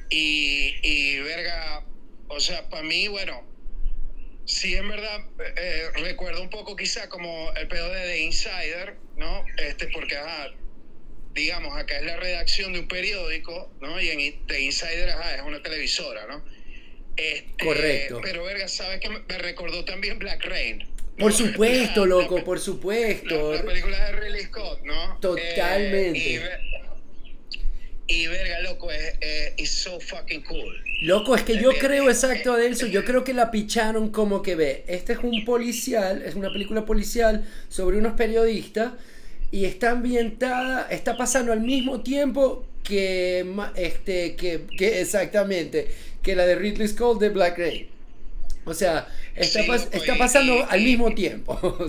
Speaker 2: Y, y verga, o sea, para mí, bueno, sí, en verdad, eh, recuerdo un poco quizá como el pedo de The Insider, ¿no? Este, porque, ajá, digamos, acá es la redacción de un periódico, ¿no? Y en The Insider, ajá, es una televisora, ¿no? Este,
Speaker 1: Correcto.
Speaker 2: Pero, verga, ¿sabes que me recordó también Black Rain?
Speaker 1: Por supuesto,
Speaker 2: La-
Speaker 1: loco,
Speaker 2: la-
Speaker 1: por supuesto.
Speaker 2: la, la película de Ridley Scott, ¿no?
Speaker 1: Totalmente.
Speaker 2: Eh, y, ver- y verga, loco, es, it's so fucking cool.
Speaker 1: Loco, es que yo
Speaker 2: Eh,
Speaker 1: creo
Speaker 2: eh,
Speaker 1: exacto de eso. Yo creo que la picharon como que ve. Este es un policial, es una película policial sobre unos periodistas y está ambientada, está pasando al mismo tiempo que, este, que, que exactamente, que la de Ridley Scott de Black Rain. O sea, está,
Speaker 2: Sí,
Speaker 1: pas-
Speaker 2: loco,
Speaker 1: está
Speaker 2: y-
Speaker 1: pasando
Speaker 2: y-
Speaker 1: al mismo tiempo.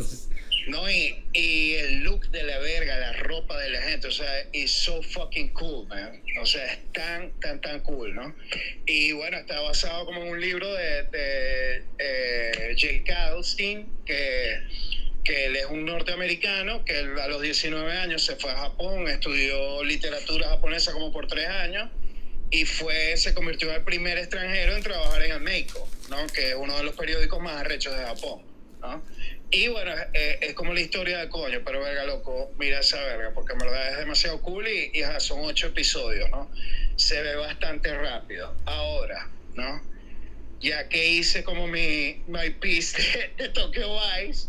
Speaker 2: ¿no? Y, y el look de la verga, la ropa de la gente, o sea, it's so fucking cool, man. O sea, es tan, tan, tan cool, ¿no? Y bueno, está basado como en un libro de, de eh, que, que él es un norteamericano, que a los 19 años se fue a Japón, estudió literatura japonesa como por tres años y fue, se convirtió en el primer extranjero en trabajar en el Meiko, ¿no? que es uno de los periódicos más arrechos de Japón. ¿no? Y bueno, eh, es como la historia de coño, pero verga, loco, mira esa verga, porque en verdad es demasiado cool y, y son ocho episodios, ¿no? Se ve bastante rápido. Ahora, ¿no? Ya que hice como mi my piece de, de Tokyo Vice,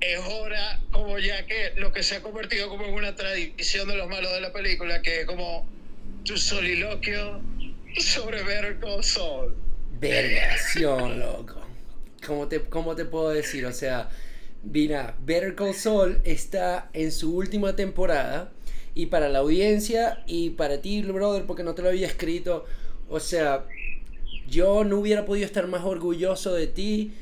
Speaker 2: es hora, como ya que lo que se ha convertido como en una tradición de los malos de la película, que es como tu soliloquio sobre Saul.
Speaker 1: Vergación, loco. ¿Cómo te, ¿Cómo te puedo decir? O sea, mira, Better Call Saul está en su última temporada y para la audiencia y para ti, brother, porque no te lo había escrito, o sea, yo no hubiera podido estar más orgulloso de ti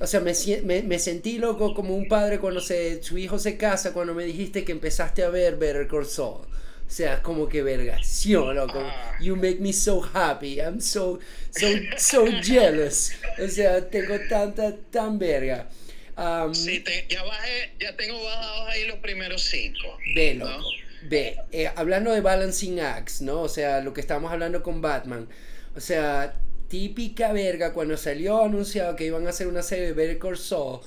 Speaker 1: o sea, me, sentí loco como un padre cuando su hijo se casa, cuando me dijiste que empezaste a ver Better Call Saul. O sea, como que vergación, loco. Ah. You make me so happy. I'm so, so, so jealous. O sea, tengo tanta, tan verga.
Speaker 2: Um, sí, ya, bajé, ya tengo bajados ahí los primeros cinco.
Speaker 1: Ve, loco. Ve, eh, hablando de Balancing Acts, ¿no? O sea, lo que estamos hablando con Batman. O sea, típica verga cuando salió anunciado que iban a hacer una serie de Better Call Saul,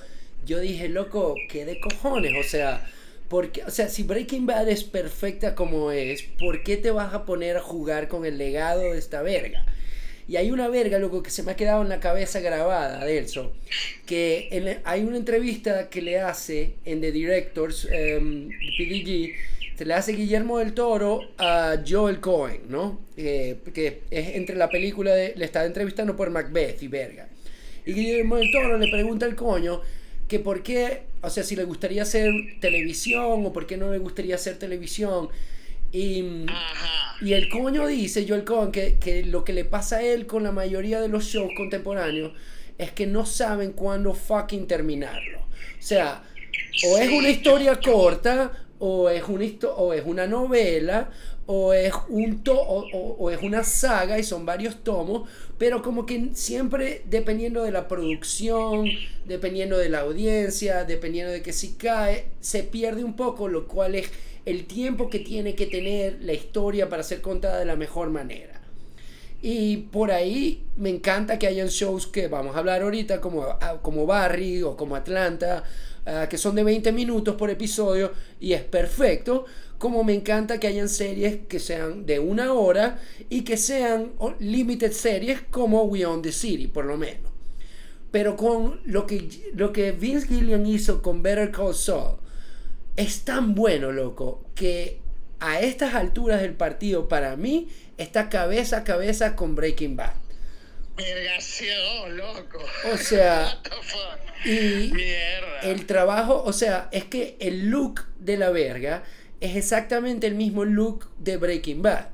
Speaker 1: yo dije, loco, ¿qué de cojones? O sea, porque, o sea, si Breaking Bad es perfecta como es, ¿por qué te vas a poner a jugar con el legado de esta verga? Y hay una verga, loco, que se me ha quedado en la cabeza grabada de eso. Que hay una entrevista que le hace en The Directors, um, PDG, se le hace Guillermo del Toro a Joel Cohen, ¿no? Eh, que es entre la película de. Le está entrevistando por Macbeth y verga. Y Guillermo del Toro le pregunta al coño que por qué, o sea, si le gustaría hacer televisión o por qué no le gustaría hacer televisión. Y, y el coño dice, Joel Cohen, que, que lo que le pasa a él con la mayoría de los shows contemporáneos es que no saben cuándo fucking terminarlo. O sea, o es una historia corta o es, un o es una novela, o es, un to o, es una saga y son varios tomos, pero como que siempre dependiendo de la producción, dependiendo de la audiencia, dependiendo de que si cae, se pierde un poco, lo cual es el tiempo que tiene que tener la historia para ser contada de la mejor manera. Y por ahí me encanta que hayan shows que vamos a hablar ahorita, como, como Barry o como Atlanta, Ah, que son de 20 minutos por episodio y es perfecto. Como me encanta que hayan series que sean de una hora y que sean limited series como We Own the City, por lo menos. Pero con lo que, lo que Vince Gillian hizo con Better Call Saul es tan bueno, loco, que a estas alturas del partido para mí está cabeza a cabeza con Breaking Bad.
Speaker 2: Vergación, loco.
Speaker 1: O sea, y el trabajo, o sea, es que el look de la verga es exactamente el mismo look de Breaking Bad.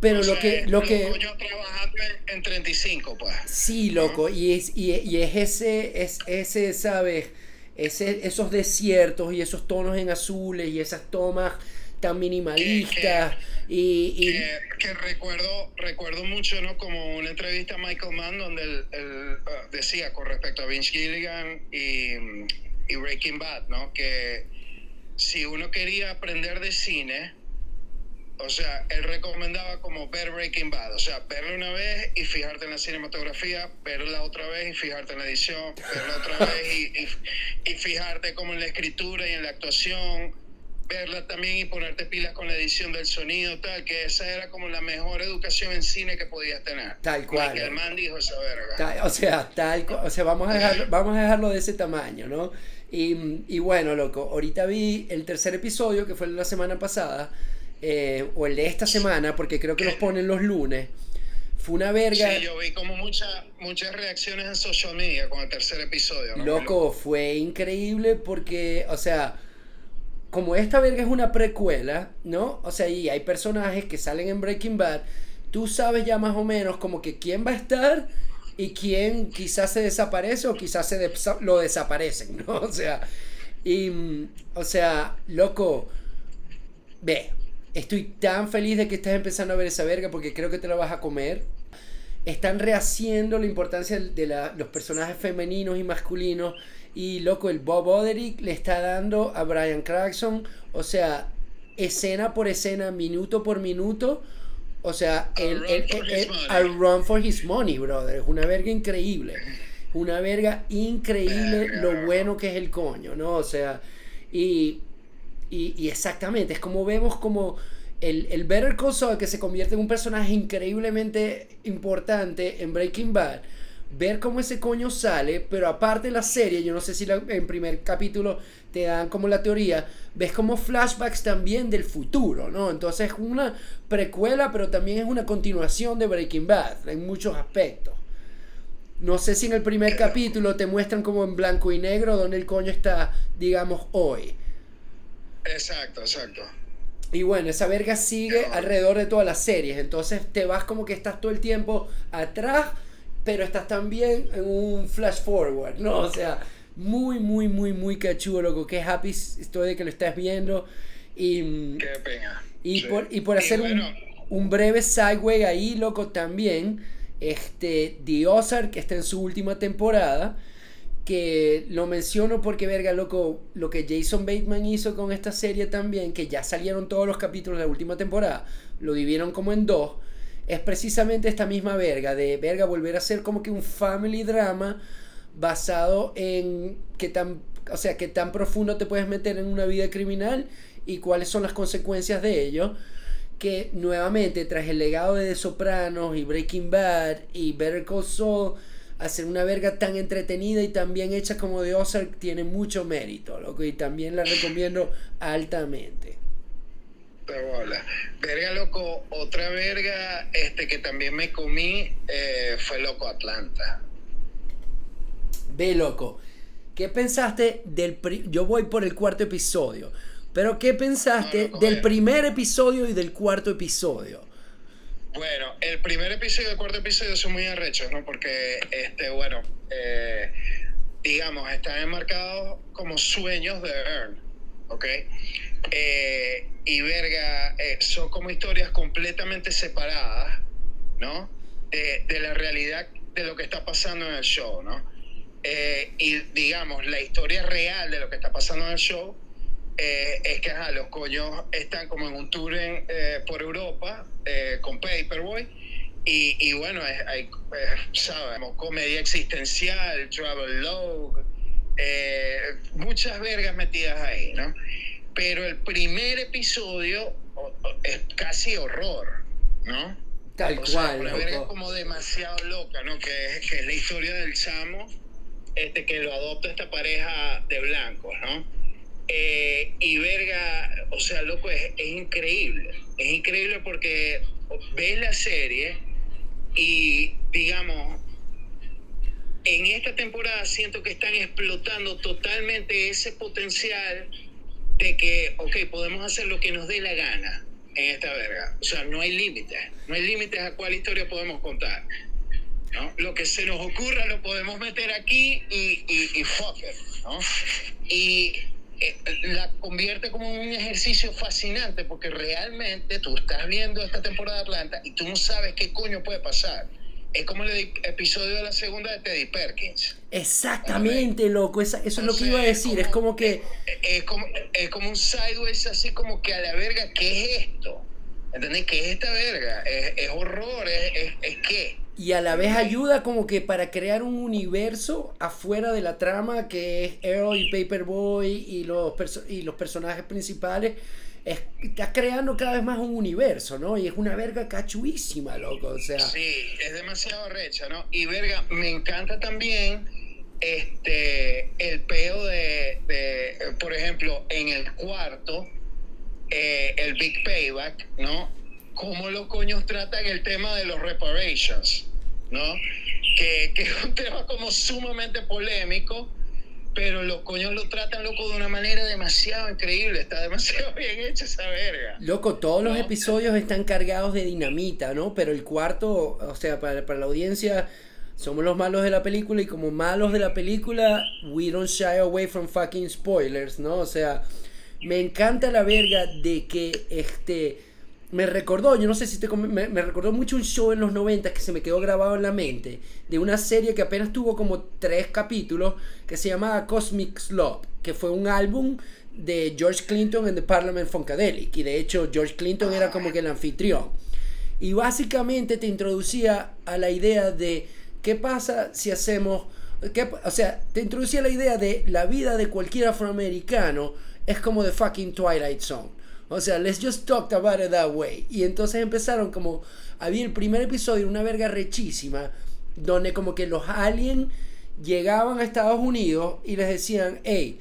Speaker 1: Pero lo que lo que
Speaker 2: yo trabajando en 35, pues.
Speaker 1: Sí, loco, y es y, es ese es ese, ¿sabes? Ese, esos desiertos y esos tonos en azules y esas tomas tan minimalistas y,
Speaker 2: Que, recuerdo recuerdo mucho no como una entrevista a Michael Mann donde él, ah, decía con respecto a Vince Gilligan y, y, Breaking Bad no que si uno quería aprender de cine o sea, él recomendaba como ver Breaking Bad, o sea, verlo una vez y fijarte en la cinematografía, verla otra vez y fijarte en la edición, verla otra vez y, y, y fijarte como en la escritura y en la actuación, verla también y ponerte pilas con la edición del sonido, tal, que esa era como la mejor educación en cine que podías tener.
Speaker 1: Tal cual.
Speaker 2: el man dijo esa verga.
Speaker 1: o sea, tal, o sea, vamos a dejarlo, vamos a dejarlo de ese tamaño, ¿no? Y, y, bueno, loco, ahorita vi el tercer episodio que fue la semana pasada, eh, o el de esta semana, porque creo que los ponen los lunes. Fue una verga.
Speaker 2: Sí, yo vi como muchas muchas reacciones en social media con el tercer episodio.
Speaker 1: Loco, fue increíble porque, o sea, como esta verga es una precuela, ¿no? O sea, y hay personajes que salen en Breaking Bad, tú sabes ya más o menos como que quién va a estar y quién quizás se desaparece o quizás se lo desaparecen, ¿no? O sea, y, o sea, loco, ve, estoy tan feliz de que estés empezando a ver esa verga porque creo que te la vas a comer. Están rehaciendo la importancia de los personajes femeninos y masculinos Y loco, el Bob Oderick le está dando a Brian Cranston, o sea, escena por escena, minuto por minuto. O sea, el, el, run for his money, brother. Es una verga increíble. Una verga increíble lo bueno que es el coño, ¿no? O sea, y, y, exactamente, es como vemos como el, el Better Call Saul que se convierte en un personaje increíblemente importante en Breaking Bad ver cómo ese coño sale, pero aparte la serie, yo no sé si en primer capítulo te dan como la teoría, ves como flashbacks también del futuro, ¿no? Entonces es una precuela, pero también es una continuación de Breaking Bad en muchos aspectos. No sé si en el primer capítulo te muestran como en blanco y negro donde el coño está, digamos, hoy.
Speaker 2: Exacto, exacto.
Speaker 1: Y bueno, esa verga sigue alrededor de todas las series. Entonces te vas como que estás todo el tiempo atrás pero estás también en un flash forward, ¿no? O sea, muy, muy, muy, muy cachudo, loco. Qué happy estoy de que lo estás viendo. Y,
Speaker 2: Qué pena.
Speaker 1: Y, por, y por hacer un, un, breve sideway ahí, loco, también, este, The Ozark, que está en su última temporada, que lo menciono porque, verga, loco, lo que Jason Bateman hizo con esta serie también, que ya salieron todos los capítulos de la última temporada, lo dividieron como en dos es precisamente esta misma verga, de verga volver a ser como que un family drama basado en qué tan, o sea, qué tan profundo te puedes meter en una vida criminal y cuáles son las consecuencias de ello. Que nuevamente, tras el legado de The Sopranos y Breaking Bad y Better Call Saul, hacer una verga tan entretenida y tan bien hecha como The Ozark tiene mucho mérito, loco, y también la recomiendo altamente
Speaker 2: bola. Verga, loco, otra verga este, que también me comí eh, fue Loco Atlanta.
Speaker 1: Ve, loco. ¿Qué pensaste del... Yo voy por el cuarto episodio. Pero ¿qué pensaste del primer episodio y del cuarto episodio?
Speaker 2: Bueno, el primer episodio y el cuarto episodio son muy arrechos, ¿no? Porque, este, bueno, eh, digamos, están enmarcados como sueños de Earn, ¿ok? Eh, y verga, eh, son como historias completamente separadas, ¿no? De, la realidad de lo que está pasando en el show, ¿no? Eh, y digamos, la historia real de lo que está pasando en el show es que los coños están como en un tour por Europa con Paperboy. Y, y bueno, hay, sabemos, comedia existencial, travel log, muchas vergas metidas ahí, ¿no? Pero el primer episodio es casi horror, ¿no?
Speaker 1: Tal cual.
Speaker 2: Una verga como demasiado loca, ¿no? Que es, que es la historia del chamo este, que lo adopta esta pareja de blancos, ¿no? Eh, y verga, o sea, loco, es, es increíble. Es increíble porque ves la serie y, digamos, en esta temporada siento que están explotando totalmente ese potencial de que, ok, podemos hacer lo que nos dé la gana en esta verga. O sea, no hay límites. No hay límites a cuál historia podemos contar. ¿no? Lo que se nos ocurra lo podemos meter aquí y, y, fuck it, ¿no? Y eh, la convierte como un ejercicio fascinante porque realmente tú estás viendo esta temporada de Atlanta y tú no sabes qué coño puede pasar es como el episodio de la segunda de Teddy Perkins.
Speaker 1: Exactamente, loco. eso es lo que iba a decir. Es como, que.
Speaker 2: Es, como, es como un sideways así como que a la verga, ¿qué es esto? ¿Entendés? ¿Qué es esta verga? Es, horror, es, es, qué.
Speaker 1: Y a la vez ayuda como que para crear un universo afuera de la trama que es Earl y Paperboy y los, y los personajes principales estás creando cada vez más un universo, ¿no? Y es una verga cachuísima, loco, o sea.
Speaker 2: Sí, es demasiado recha, ¿no? Y verga, me encanta también este el peo de, por ejemplo, en el cuarto, eh, el Big Payback, ¿no? Cómo los coños tratan el tema de los reparations, ¿no? Que, que es un tema como sumamente polémico pero los coños lo tratan, loco, de una manera demasiado increíble. Está demasiado bien hecha esa verga.
Speaker 1: Loco, todos los episodios están cargados de dinamita, ¿no? Pero el cuarto, o sea, para, para la audiencia, somos los malos de la película y como malos de la película, we don't shy away from fucking spoilers, ¿no? O sea, me encanta la verga de que este me recordó, yo no sé si te me, me, recordó mucho un show en los 90 que se me quedó grabado en la mente, de una serie que apenas tuvo como tres capítulos, que se llamaba Cosmic Slop, que fue un álbum de George Clinton en The Parliament Funkadelic, y de hecho George Clinton era como que el anfitrión. Y básicamente te introducía a la idea de qué pasa si hacemos, qué, o sea, te introducía la idea de la vida de cualquier afroamericano es como The fucking Twilight Zone o sea, let's just talk about it that way. Y entonces empezaron como, había el primer episodio, una verga rechísima, donde como que los aliens llegaban a Estados Unidos y les decían, hey,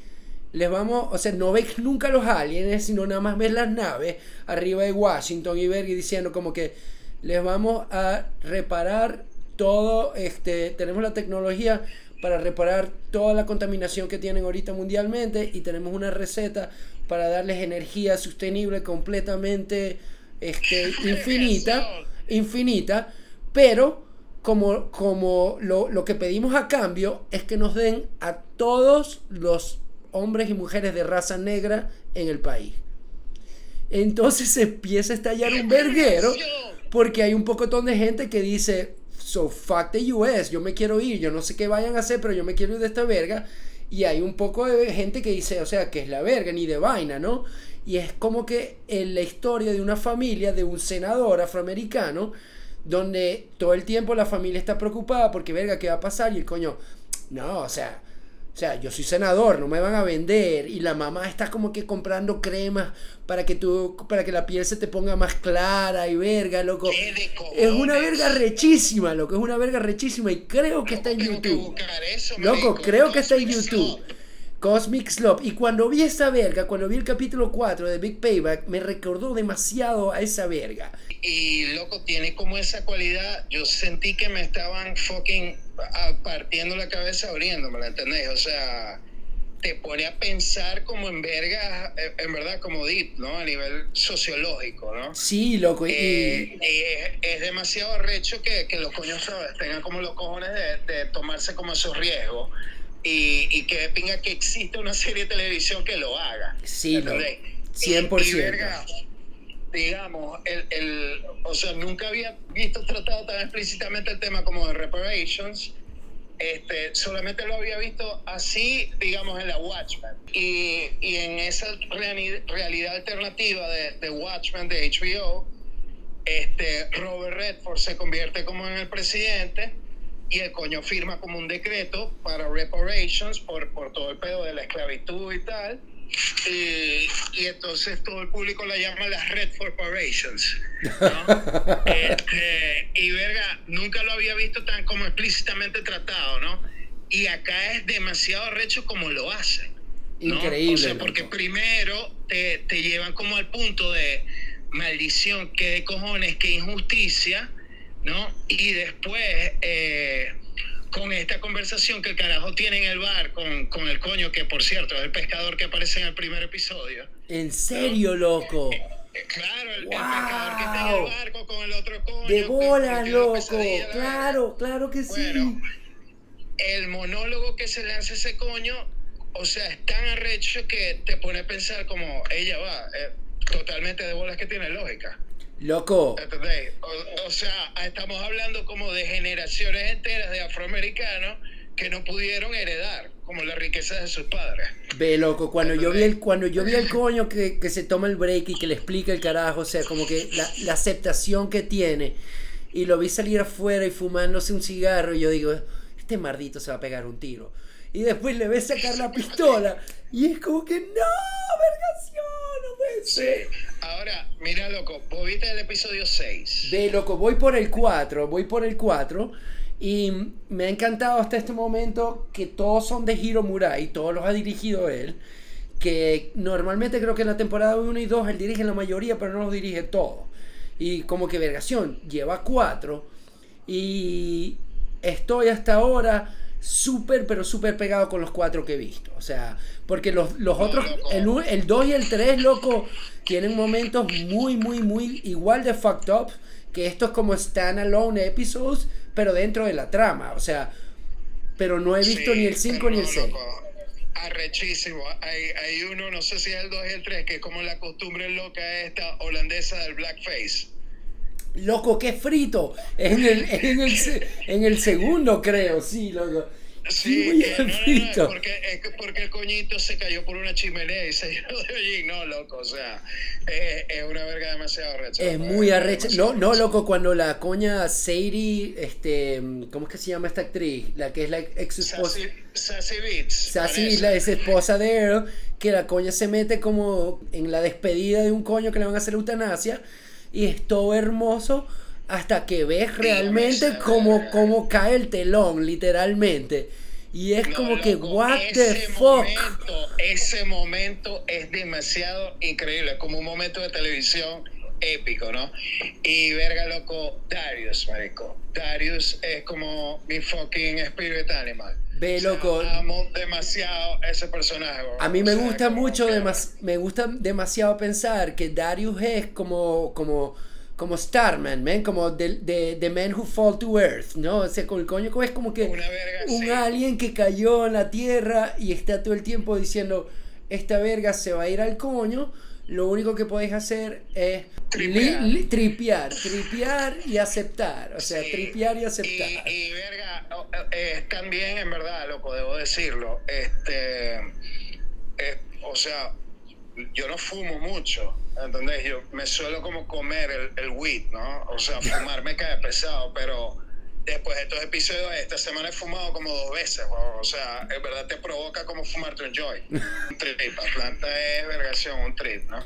Speaker 1: les vamos, o sea, no ves nunca los aliens, sino nada más ves las naves arriba de Washington y verga y diciendo como que les vamos a reparar todo, este, tenemos la tecnología para reparar toda la contaminación que tienen ahorita mundialmente y tenemos una receta para darles energía sostenible completamente este, infinita, infinita, pero como, como lo, lo, que pedimos a cambio es que nos den a todos los hombres y mujeres de raza negra en el país. Entonces se empieza a estallar un verguero porque hay un pocotón de gente que dice, so fuck the US, yo me quiero ir, yo no sé qué vayan a hacer, pero yo me quiero ir de esta verga. Y hay un poco de gente que dice, o sea, que es la verga, ni de vaina, ¿no? Y es como que en la historia de una familia, de un senador afroamericano, donde todo el tiempo la familia está preocupada porque, verga, ¿qué va a pasar? Y el coño, no, o sea, o sea, yo soy senador, no me van a vender. Y la mamá está como que comprando cremas para que tú, para que la piel se te ponga más clara y verga, loco. Es una verga rechísima, loco. Es una verga rechísima. Y creo que está en YouTube. loco, creo que está en YouTube. Cosmic Slop. Y cuando vi esa verga, cuando vi el capítulo 4 de Big Payback, me recordó demasiado a esa verga.
Speaker 2: Y loco, tiene como esa cualidad. Yo sentí que me estaban fucking partiendo la cabeza abriéndome, ¿la entendés? O sea, te pone a pensar como en verga, eh, en verdad, como deep, ¿no? A nivel sociológico, ¿no?
Speaker 1: Sí, loco. Y...
Speaker 2: Eh, es, demasiado arrecho que, que los coños, ¿sabes? Tengan como los cojones de, de tomarse como esos riesgos y, y que pinga que existe una serie de televisión que lo haga.
Speaker 1: Sí, no, 100%.
Speaker 2: Digamos, el, el, o sea, nunca había visto tratado tan explícitamente el tema como de reparations. Este, solamente lo había visto así, digamos, en la Watchmen. Y, y en esa realidad alternativa de, de Watchmen de HBO, este, Robert Redford se convierte como en el presidente y el coño firma como un decreto para reparations por, por todo el pedo de la esclavitud y tal. Y, y, entonces todo el público la llama las Red Corporations. ¿no? Este, y verga, nunca lo había visto tan como explícitamente tratado, ¿no? Y acá es demasiado recho como lo hacen.
Speaker 1: Increíble. O
Speaker 2: sea, porque primero te, te llevan como al punto de maldición, qué de cojones, qué injusticia ¿no? Y después, eh, con esta conversación que el carajo tiene en el bar con, con, el coño, que por cierto es el pescador que aparece en el primer episodio.
Speaker 1: ¿En serio, loco?
Speaker 2: Eh, eh, claro, el, pescador que está en el barco con el otro coño.
Speaker 1: De bola, loco. Claro, claro que sí.
Speaker 2: el monólogo que se le hace ese coño, o sea, es tan arrecho que te pone a pensar como ella va, totalmente de bolas que tiene lógica.
Speaker 1: Loco.
Speaker 2: O, sea, estamos hablando como de generaciones enteras de afroamericanos que no pudieron heredar como la riqueza de sus padres.
Speaker 1: Ve, loco, cuando yo vi el, cuando yo vi el coño que, que, se toma el break y que le explica el carajo, o sea, como que la, la aceptación que tiene, y lo vi salir afuera y fumándose un cigarro, y yo digo, este mardito se va a pegar un tiro. Y después le ves sacar la pistola, y es como que, no, vergación, no puede ser.
Speaker 2: Ahora, mira, loco, vos viste el episodio 6.
Speaker 1: De loco, voy por el 4, voy por el 4. Y me ha encantado hasta este momento que todos son de Hiro Murai, todos los ha dirigido él. Que normalmente creo que en la temporada 1 y 2 él dirige la mayoría, pero no los dirige todos. Y como que vergación, lleva 4. Y estoy hasta ahora súper, pero súper pegado con los cuatro que he visto. O sea, porque los, los otros, el, el 2 y el 3, loco, tienen momentos muy, muy, muy igual de fucked up que estos como standalone episodes, pero dentro de la trama. O sea, pero no he visto ni el 5 ni el 6.
Speaker 2: Arrechísimo. Hay, hay uno, no sé si es el 2 y el 3, que es como la costumbre loca esta holandesa del blackface.
Speaker 1: Loco, qué frito. En el, en el, en el segundo, creo, sí, loco.
Speaker 2: Sí, no, no, no, porque, es que porque el coñito se cayó por una chimenea y se llenó de hollín. No, loco, o sea, es, es una verga demasiado arrecha.
Speaker 1: Es muy arrecha. No, no, loco, cuando la coña Sadie, este, ¿cómo es que se llama esta actriz? La que es la ex esposa.
Speaker 2: Sassy, Beats.
Speaker 1: Sassy, la ex esposa de Earl, que la coña se mete como en la despedida de un coño que le van a hacer eutanasia. Y es todo hermoso hasta que ves realmente cómo, cómo cae el telón, literalmente. Y es
Speaker 2: No,
Speaker 1: como que, what the fuck.
Speaker 2: Momento, ese momento es demasiado increíble, es como un momento de televisión épico, ¿no? Y verga, loco, Darius, marico. Darius es como mi fucking spirit animal.
Speaker 1: Ve,
Speaker 2: O sea,
Speaker 1: loco.
Speaker 2: Amo demasiado ese personaje. bro.
Speaker 1: A mí me
Speaker 2: O sea,
Speaker 1: gusta mucho,
Speaker 2: que-
Speaker 1: demas- me gusta demasiado pensar que Darius es como, como, como Starman, man, como the, the, the Man Who Fall to Earth, ¿no? O sea, con el coño es como que
Speaker 2: Una verga
Speaker 1: un
Speaker 2: así.
Speaker 1: alien que cayó en la Tierra y está todo el tiempo diciendo, esta verga se va a ir al coño, lo único que podéis hacer es
Speaker 2: Tripear.
Speaker 1: li- li- tripear, tripear y aceptar, o sea,
Speaker 2: Sí.
Speaker 1: tripear y aceptar.
Speaker 2: Y, y, verga, eh, también en verdad, loco, debo decirlo, este, eh, o sea, yo no fumo mucho, ¿entendés? Yo me suelo como comer el, el weed, ¿no? O sea, fumar me cae pesado, pero después de estos episodios, esta semana he fumado como dos veces, o sea, en verdad te provoca como fumarte un joy. Un trip, Atlanta es vergación, un trip, ¿no?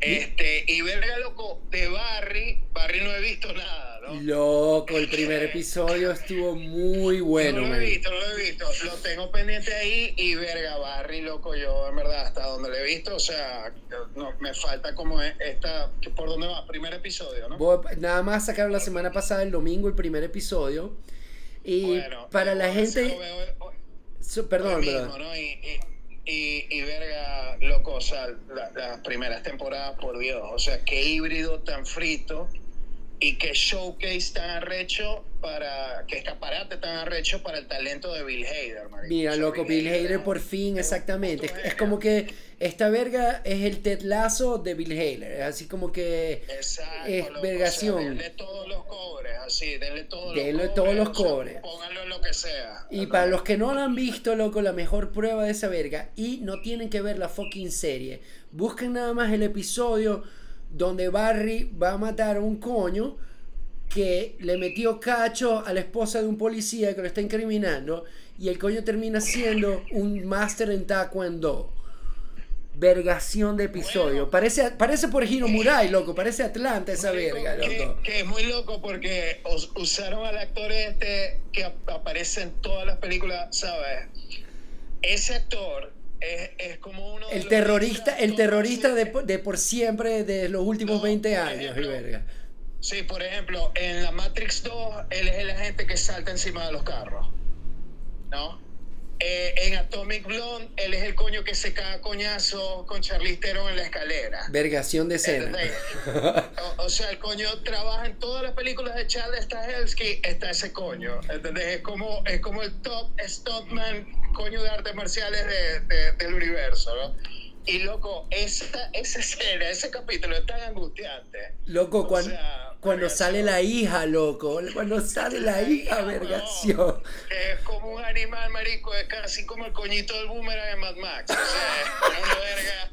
Speaker 2: Este, y verga, loco, de Barry, Barry no he visto nada, ¿no?
Speaker 1: Loco, el primer episodio estuvo muy bueno,
Speaker 2: no lo
Speaker 1: man.
Speaker 2: he visto, no lo he visto. Lo tengo pendiente ahí y verga, Barry, loco, yo en verdad hasta donde lo he visto, o sea, no, me falta como esta, que ¿por dónde va? Primer episodio, ¿no?
Speaker 1: Vos- Nada más sacaron la semana pasada, el domingo, el primer episodio. Y
Speaker 2: Bueno,
Speaker 1: para la gente...
Speaker 2: veo
Speaker 1: so- perdón,
Speaker 2: mismo,
Speaker 1: perdón.
Speaker 2: ¿no? Y, y, y, y verga, loco, o sea, la- las primeras temporadas, por Dios, o sea, qué híbrido tan frito y qué showcase tan arrecho para, qué escaparate tan arrecho para el talento de Bill Hader, marico.
Speaker 1: Mira,
Speaker 2: O sea,
Speaker 1: loco, Bill Hader por fin, exactamente. Es, como que esta verga es el Ted Lasso de Bill Hader. Es así como que...
Speaker 2: Exacto,
Speaker 1: es
Speaker 2: loco,
Speaker 1: vergación.
Speaker 2: O sea, denle todos los cobres, así, denle todos
Speaker 1: Denle
Speaker 2: los
Speaker 1: todos
Speaker 2: cobres.
Speaker 1: los
Speaker 2: o sea,
Speaker 1: cobres.
Speaker 2: pónganlo en lo que sea.
Speaker 1: Y para los que no lo han visto, loco, la mejor prueba de esa verga. Y no tienen que ver la fucking serie. Busquen nada más el episodio donde Barry va a matar a un coño que le metió cacho a la esposa de un policía que lo está incriminando. Y el coño termina siendo un máster en taekwondo. Vergación de episodio.
Speaker 2: Bueno.
Speaker 1: Parece, parece por Hiro Murai, loco. Parece Atlanta esa verga,
Speaker 2: que,
Speaker 1: loco.
Speaker 2: que es muy loco porque us- usaron al actor este que ap- aparece en todas las películas, ¿sabes? Ese actor es, es como uno de
Speaker 1: El terrorista, el terrorista de, por- de por siempre de los últimos
Speaker 2: No,
Speaker 1: 20
Speaker 2: por
Speaker 1: años, y
Speaker 2: ejemplo,
Speaker 1: verga.
Speaker 2: Sí, por ejemplo, en la Matrix 2, él es el agente que salta encima de los carros. ¿No? Eh, en Atomic Blonde, él es el coño que se caga coñazo con Charlize Theron en la escalera.
Speaker 1: Vergación de escena.
Speaker 2: O, o sea, el coño trabaja en todas las películas de Charles Stahelski, está ese coño. ¿Entendés? Es como, es como el top stuntman, coño de artes marciales de- de- del universo, ¿no? Y loco, esa, esa escena, ese capítulo es tan angustiante.
Speaker 1: Loco, cuando,
Speaker 2: sea,
Speaker 1: cuando sale la hija, loco. Cuando sale la hija, vergación.
Speaker 2: Es como un animal, marico, es casi como el coñito del boomerang en Mad Max. O sea, es una verga.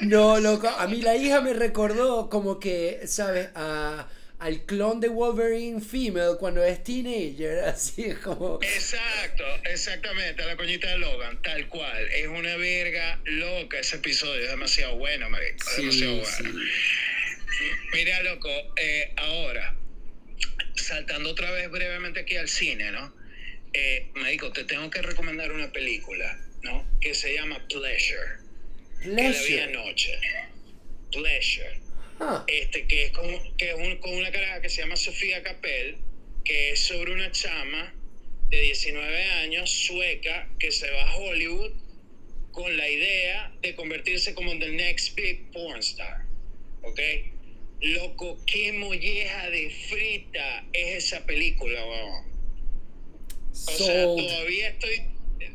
Speaker 1: No, loco. A mí la hija me recordó como que, ¿sabes? A, al clon de Wolverine female cuando es teenager. Así es como.
Speaker 2: Exacto, exactamente, la coñita de Logan, tal cual. Es una verga loca ese episodio, es demasiado bueno, marico.
Speaker 1: Sí,
Speaker 2: demasiado
Speaker 1: sí.
Speaker 2: bueno. Mira, loco, eh, ahora, saltando otra vez brevemente aquí al cine, ¿no? Eh, marico, te tengo que recomendar una película, ¿no? Que se llama Pleasure. Que la vi
Speaker 1: Pleasure.
Speaker 2: anoche. Pleasure.
Speaker 1: Ah,
Speaker 2: Este, que es con, que es un- con una caraja que se llama Sofía Capel, que es sobre una chama de 19 años, sueca, que se va a Hollywood con la idea de convertirse como en the next big porn star. ¿Ok? Loco, qué molleja de frita es esa película, weón. O sea, todavía estoy,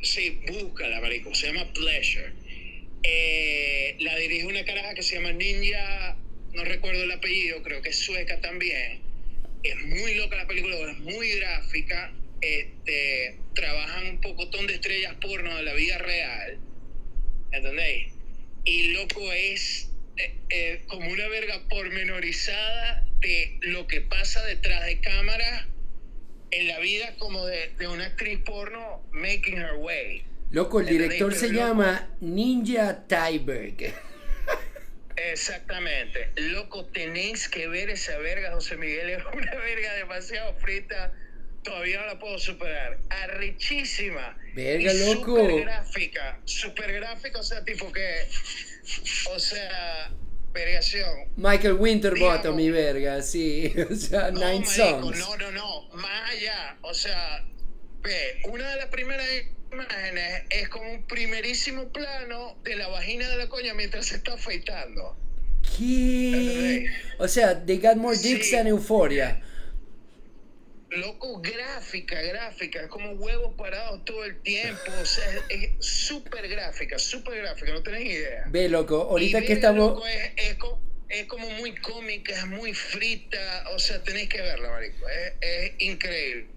Speaker 2: Sí, búscala, marico. Se llama Pleasure. Eh, la dirige una caraja que se llama Ninja, no recuerdo el apellido, creo que es sueca también. Es muy loca la película, es muy gráfica. Este, trabajan un pocotón de estrellas porno de la vida real. ¿Entendéis? Y loco es eh, eh, como una verga pormenorizada de lo que pasa detrás de cámara en la vida como de, de una actriz porno making her way.
Speaker 1: Loco, el
Speaker 2: ¿Entendéis?
Speaker 1: director
Speaker 2: Pero
Speaker 1: se
Speaker 2: loco-
Speaker 1: llama Ninja Tyberg.
Speaker 2: Exactamente. Loco, tenéis que ver esa verga, José Miguel. Es una verga demasiado frita. Todavía no la puedo superar. Arrechísima.
Speaker 1: Verga,
Speaker 2: Y
Speaker 1: loco.
Speaker 2: Super gráfica. Super gráfica, o sea, tipo que. O sea, vergación.
Speaker 1: Michael Winterbottom, mi verga, sí. O sea,
Speaker 2: No,
Speaker 1: Nine
Speaker 2: marico,
Speaker 1: Songs.
Speaker 2: no, no, no. Más allá. O sea, ve, una de las primeras imágenes es como un primerísimo plano de la vagina de la coña mientras se está afeitando.
Speaker 1: ¿Qué? O sea, they got more dicks
Speaker 2: Sí.
Speaker 1: than Euphoria.
Speaker 2: Loco, gráfica, gráfica, es como huevos parados todo el tiempo, o sea, es súper gráfica, súper gráfica, no tenés idea.
Speaker 1: Ve, loco, ahorita
Speaker 2: Y
Speaker 1: que estamos...
Speaker 2: loco, es, es es como muy cómica, es muy frita, o sea, tenéis que verla, marico, es, es increíble.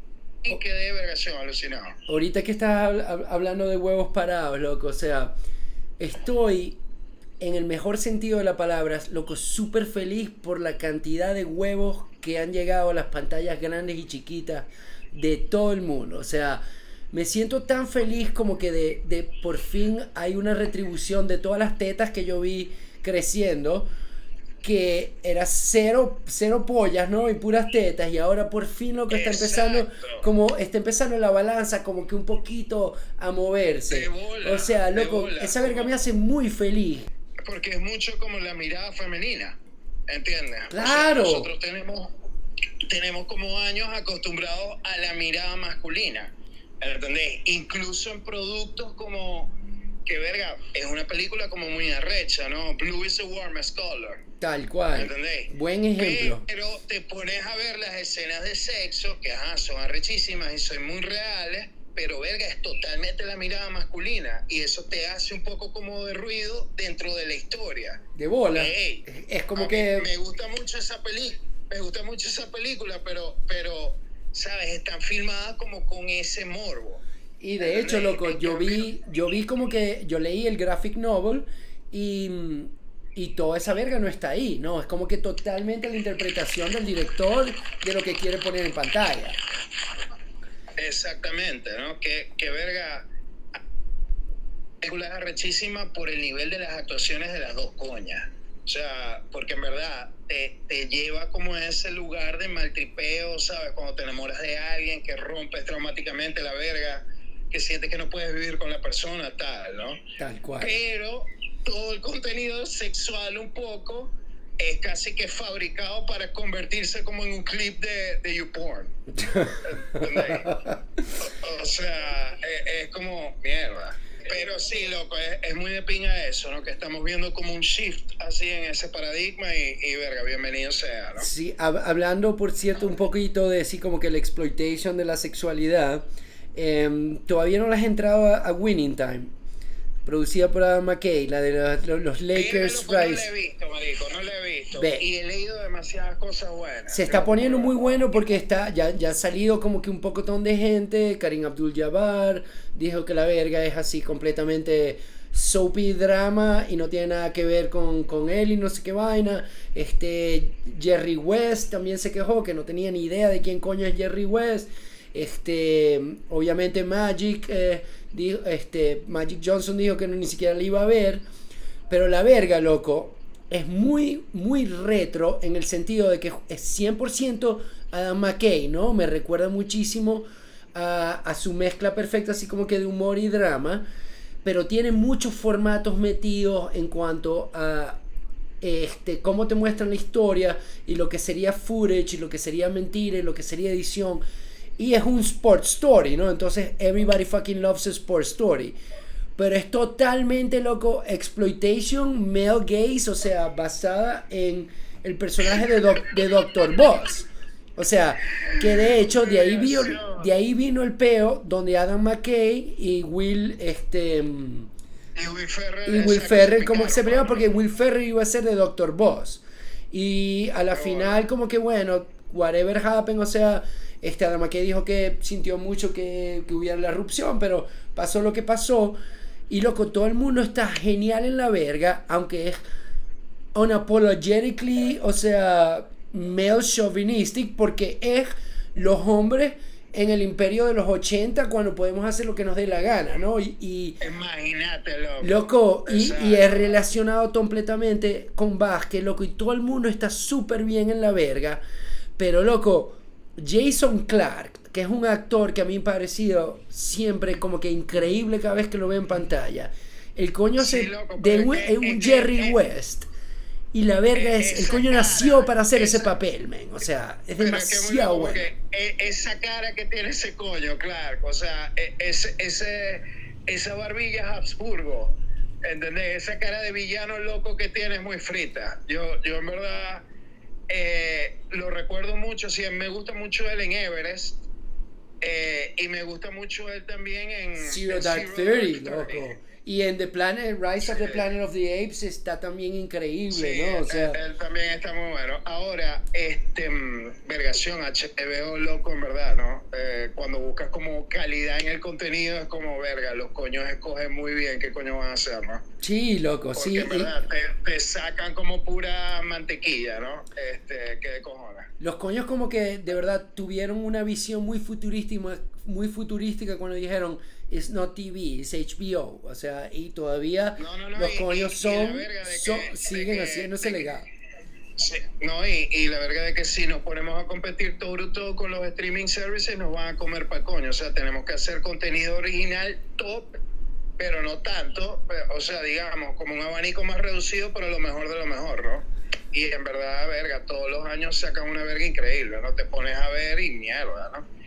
Speaker 2: Y quedé vergación, alucinado.
Speaker 1: Ahorita que estás habl- hab- hablando de huevos parados, loco, o sea, estoy en el mejor sentido de la palabra, loco, súper feliz por la cantidad de huevos que han llegado a las pantallas grandes y chiquitas de todo el mundo. O sea, me siento tan feliz como que de, de por fin hay una retribución de todas las tetas que yo vi creciendo que era cero, cero pollas, ¿no? Y puras tetas. Y ahora por fin lo que está empezando, como está empezando la balanza, como que un poquito a moverse.
Speaker 2: Bola,
Speaker 1: o sea, loco,
Speaker 2: bola.
Speaker 1: esa verga me hace muy feliz.
Speaker 2: Porque es mucho como la mirada femenina, ¿entiendes? O sea,
Speaker 1: Claro.
Speaker 2: nosotros tenemos, tenemos como años acostumbrados a la mirada masculina, ¿entendés? Incluso en productos como, que verga, es una película como muy arrecha, ¿no? Blue is the warmest color,
Speaker 1: Tal cual.
Speaker 2: ¿entendés?
Speaker 1: Buen ejemplo.
Speaker 2: Pero te pones a ver las escenas de sexo, que ajá, son arrechísimas y son muy reales, pero verga, es totalmente la mirada masculina. Y eso te hace un poco como de ruido dentro de la historia.
Speaker 1: De bola. Es como que...
Speaker 2: Me gusta mucho esa película, me gusta mucho esa película, pero, pero, ¿sabes? Están filmadas como con ese morbo.
Speaker 1: Y de hecho, loco, yo vi, yo vi como que yo leí el graphic novel y, y toda esa verga no está ahí, ¿no? Es como que totalmente la interpretación del director de lo que quiere poner en pantalla.
Speaker 2: Exactamente, ¿no? Que, que verga. La película es arrechísima por el nivel de las actuaciones de las dos coñas. O sea, porque en verdad te, te lleva como a ese lugar de maltripeo, ¿sabes? Cuando te enamoras de alguien que rompes traumáticamente la verga, que sientes que no puedes vivir con la persona, tal, ¿no?
Speaker 1: Tal cual.
Speaker 2: Pero todo el contenido sexual un poco es casi que fabricado para convertirse como en un clip de, de YouPorn. ¿Entendés? O sea, es, es como mierda. Pero sí, loco, es, es muy de pinga eso, ¿no? Que estamos viendo como un shift así en ese paradigma y, y verga, bienvenido sea, ¿no?
Speaker 1: Sí, hab- hablando, por cierto, un poquito de sí, como que la exploitation de la sexualidad, em, todavía no le has entrado a, a Winning Time, producida por Adam McKay, la de los, los- Lakers
Speaker 2: loco, no la he
Speaker 1: Rise.
Speaker 2: visto, marico, no la he visto.
Speaker 1: Ve.
Speaker 2: Y he leído demasiadas cosas buenas.
Speaker 1: Se está poniendo muy bueno porque está ya, ya ha salido como que un pocotón de gente. Karim Abdul Jabbar dijo que la verga es así completamente soapy drama y no tiene nada que ver con, con él y no sé qué vaina. Este Jerry West también se quejó que no tenía ni idea de quién coño es Jerry West. Este, obviamente Magic, eh, dijo, este, Magic Johnson dijo que no, ni siquiera la iba a ver. Pero la verga, loco, es muy, muy retro en el sentido de que es 100% Adam McKay, ¿no? Me recuerda muchísimo a, a su mezcla perfecta, así como que de humor y drama. Pero tiene muchos formatos metidos en cuanto a este, cómo te muestran la historia y lo que sería footage y lo que sería mentira y lo que sería edición. Y es un sport story, ¿no? Entonces, everybody fucking loves a sport story. Pero es totalmente loco. Exploitation, male gaze, o sea, basada en el personaje de, Doc- de Dr. Boss. O sea, que de hecho de ahí, vino, de ahí vino el peo donde Adam McKay y Will, este...
Speaker 2: Y Will Ferrell,
Speaker 1: y Will Ferrell como que se pelearon porque Will Ferrell iba a ser de Doctor Boss. Y a la final como que bueno, whatever happened, o sea, este Adam McKay dijo que sintió mucho que, que hubiera la erupción, pero pasó lo que pasó. Y loco, todo el mundo está genial en la verga, aunque es unapologetically, o sea, male chauvinistic, porque es los hombres en el imperio de los 80 cuando podemos hacer lo que nos dé la gana, ¿no? Y,
Speaker 2: Imagínate, loco.
Speaker 1: Loco, y, y, es relacionado completamente con básquet, loco, y todo el mundo está súper bien en la verga, pero loco, Jason Clark, que es un actor que a mí me ha parecido siempre como que increíble cada vez que lo veo en pantalla. El coño de un, Jerry West. Y la verga es, el coño nació para hacer ese papel, men. O sea, es demasiado bueno.
Speaker 2: E, esa cara que tiene ese coño, claro. O sea, e, ese, ese, esa barbilla Habsburgo. ¿Entendés? Esa cara de villano loco que tiene es muy frita. Yo, yo en verdad eh, lo recuerdo mucho. Sí, me gusta mucho él en Everest. Eh, y me gusta mucho él también en
Speaker 1: Zero Dark Thirty, loco. Y en The Planet, Rise of the Planet of the Apes está también increíble, ¿no?
Speaker 2: O sea, él, también está muy bueno. Ahora, este, mm, vergación, HBO loco en verdad, ¿no? Eh, cuando buscas como calidad en el contenido es como, verga, los coños escogen muy bien qué coño van a hacer, ¿no?
Speaker 1: Sí, loco,
Speaker 2: Porque
Speaker 1: sí.
Speaker 2: en verdad te, sacan como pura mantequilla, ¿no? Este, que de cojones.
Speaker 1: Los coños como que de verdad tuvieron una visión muy futurística, muy futurística cuando dijeron es no TV, es HBO. O sea, y todavía los coños son, siguen legado.
Speaker 2: Sí, no, y, y, la verdad es que si nos ponemos a competir todo todo con los streaming services, nos van a comer para coño. O sea, tenemos que hacer contenido original top, pero no tanto. O sea, digamos, como un abanico más reducido, pero lo mejor de lo mejor, ¿no? Y en verdad, verga, todos los años sacan una verga increíble, ¿no? Te pones a ver y mierda, ¿no?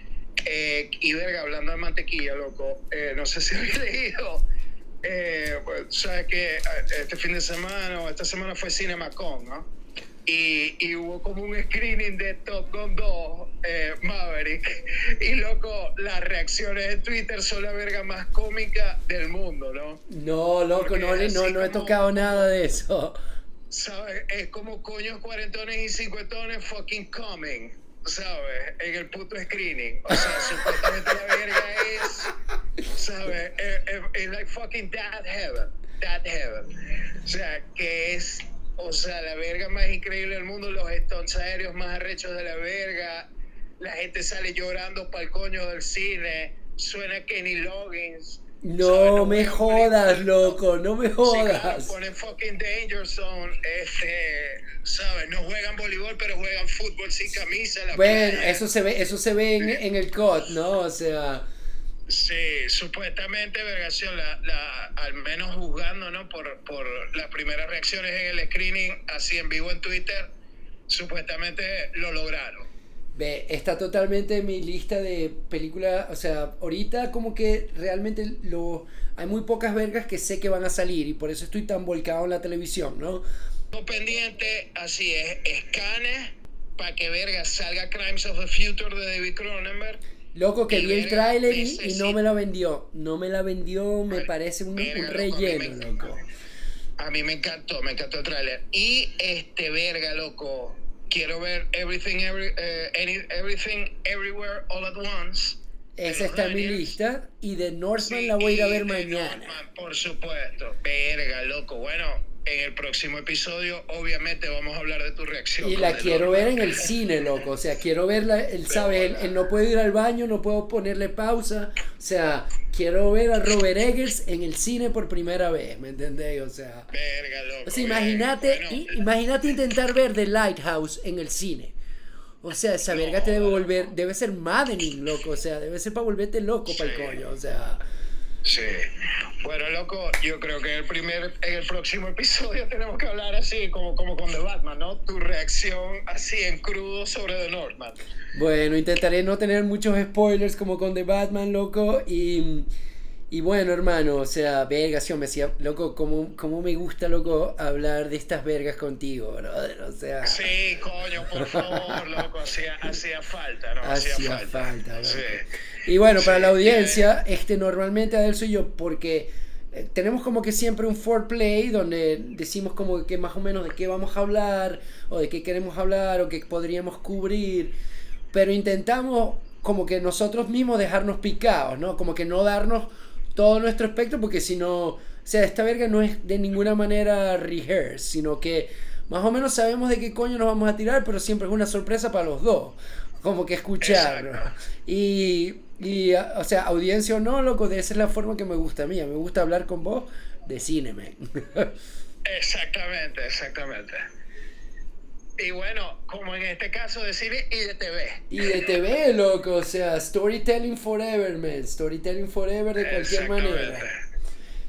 Speaker 2: Eh, y verga, hablando de mantequilla, loco, eh, no sé si habéis leído. Eh, pues, sabes que este fin de semana o esta semana fue CinemaCon, ¿no? Y, y, hubo como un screening de Top Gun 2 Maverick. Y loco, las reacciones en Twitter son la verga más cómica del mundo, ¿no?
Speaker 1: No, loco, no, no, no he tocado nada de eso.
Speaker 2: ¿Sabes? Es como coños cuarentones y cincuentones fucking coming. ¿Sabes? En el puto screening. O sea, supuestamente la verga es, ¿sabes? Es, like fucking that heaven. That heaven. O sea, que es, o sea, la verga más increíble del mundo, los stones aéreos más arrechos de la verga. La gente sale llorando para el coño del cine. Suena Kenny Loggins.
Speaker 1: No, me jodas, loco, no me jodas.
Speaker 2: Sí, ponen fucking Danger Zone, este, ¿sabes? No juegan voleibol, pero juegan fútbol sin camisa.
Speaker 1: bueno, eso se ve, eso se ve en, el COD, ¿no? O sea.
Speaker 2: Sí, supuestamente, Vergación, la, la, al menos juzgando, ¿no? Por, por las primeras reacciones en el screening, así en vivo en Twitter, supuestamente lo lograron.
Speaker 1: Ve, está totalmente en mi lista de películas, o sea, ahorita como que realmente lo, hay muy pocas vergas que sé que van a salir y por eso estoy tan volcado en la televisión, ¿no?
Speaker 2: pendiente, así es, escane para que verga salga Crimes of the Future de David Cronenberg.
Speaker 1: Loco, que vi el tráiler y, no me la vendió, no me la vendió, me parece un, relleno, loco.
Speaker 2: A mí me encantó, me encantó el tráiler. Y este verga, loco, quiero ver Everything, every, uh, Everything Everywhere All at Once.
Speaker 1: Esa está en mi lista. Y de Northman la voy a ir a ver mañana.
Speaker 2: Northman, por supuesto. Verga, loco. Bueno, en el próximo episodio, obviamente, vamos a hablar de tu reacción.
Speaker 1: Y la quiero ver en el cine, loco. O sea, quiero verla. Él sabe, él, no puede ir al baño, no puedo ponerle pausa. O sea, quiero ver a Robert Eggers en el cine por primera vez, ¿me entendés? O sea,
Speaker 2: Verga, loco,
Speaker 1: o sea imagínate, imagínate intentar ver The Lighthouse en el cine. O sea, esa verga te debe volver, debe ser maddening, loco. O sea, debe ser para volverte loco para el coño. O sea.
Speaker 2: Sí. Bueno, loco, yo creo que el primer, en el próximo episodio tenemos que hablar así, como, como con The Batman, ¿no? Tu reacción así en crudo sobre The Northman.
Speaker 1: Bueno, intentaré no tener muchos spoilers como con The Batman, loco, y, Y bueno, hermano, o sea, vergación, me decía, loco, como, como me gusta, loco, hablar de estas vergas contigo, brother, o sea.
Speaker 2: Sí, coño, por favor, loco, hacía, hacía falta, ¿no? Hacía,
Speaker 1: hacía
Speaker 2: falta.
Speaker 1: falta,
Speaker 2: sí.
Speaker 1: Y bueno, para la audiencia, este, normalmente Adel soy yo, porque eh, tenemos como que siempre un foreplay donde decimos como que más o menos de qué vamos a hablar, o de qué queremos hablar, o qué podríamos cubrir, pero intentamos como que nosotros mismos dejarnos picados, ¿no? Como que no darnos todo nuestro espectro, porque si no, o sea, esta verga no es de ninguna manera rehearse, sino que más o menos sabemos de qué coño nos vamos a tirar, pero siempre es una sorpresa para los dos. Como que escucharlo.
Speaker 2: Exacto.
Speaker 1: Y, y, o sea, audiencia o no, loco, de esa es la forma que me gusta a mí. A mí Me gusta hablar con vos de cine, man.
Speaker 2: Exactamente, exactamente. Y bueno, como en este caso de cine y de TV.
Speaker 1: y de TV, loco, o sea, storytelling forever, man. Storytelling forever de cualquier manera.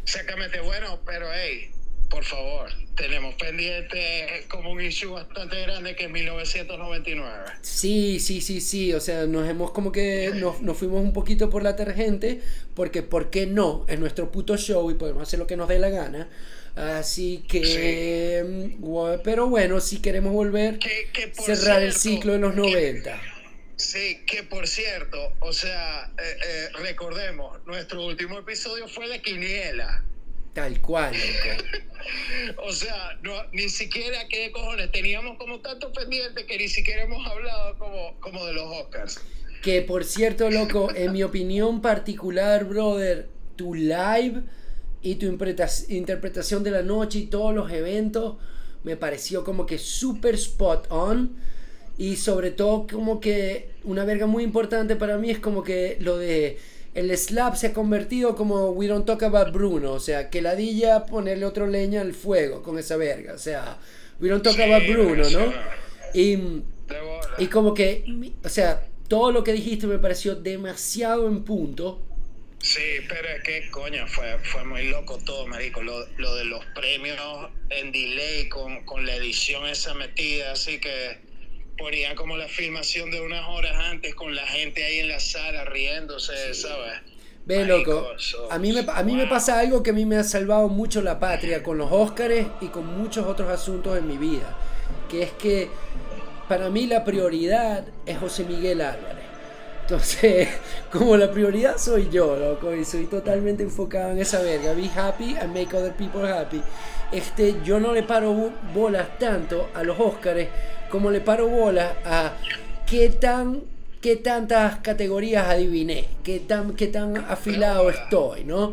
Speaker 2: Exactamente, bueno, pero hey, por favor, tenemos pendiente como un issue bastante grande que es 1999.
Speaker 1: Sí, sí, sí, sí, o sea, nos hemos como que nos, nos fuimos un poquito por la tangente, porque ¿por qué no? Es nuestro puto show y podemos hacer lo que nos dé la gana. Así que, mm, pero bueno, si queremos volver,
Speaker 2: Que,
Speaker 1: cerrar el ciclo de los
Speaker 2: que-
Speaker 1: 90.
Speaker 2: Sí, que por cierto, o sea, eh, eh, recordemos, nuestro último episodio fue de Quiniela.
Speaker 1: Tal cual.
Speaker 2: O sea, no, ni siquiera, ¿qué cojones? Teníamos como tanto pendiente que ni siquiera hemos hablado como, como de los Oscars.
Speaker 1: Que por cierto, loco, en mi opinión particular, brother, tu live y tu interpreta- interpretación de la noche y todos los eventos me pareció como que super spot on. Y sobre todo como que una verga muy importante para mí es como que lo de el slap se ha convertido como we don't talk about Bruno, o sea, que ladilla ponerle otro leña al fuego con esa verga, o sea, we don't talk
Speaker 2: Sí,
Speaker 1: about Bruno, ¿no? Y y como que, o sea, todo lo que dijiste me pareció demasiado en punto.
Speaker 2: Sí, pero es que, coño, fue, fue muy loco todo, marico. Lo, lo de los premios en delay con, con la edición esa metida, así que ponía como la filmación de unas horas antes con la gente ahí en la sala riéndose, ¿sabes?
Speaker 1: Ve, loco, a mí, me, a mí me pasa algo que a mí me ha salvado mucho la patria con los Óscares y con muchos otros asuntos en mi vida. Que es que para mí la prioridad es José Miguel Álvarez. Entonces, como la prioridad soy yo, loco, y soy totalmente enfocado en esa verga. Be happy and make other people happy. Este, yo no le paro bo- bolas tanto a los Óscares como le paro bolas a qué tan qué tantas categorías adiviné, qué tan qué tan afilado estoy, ¿no?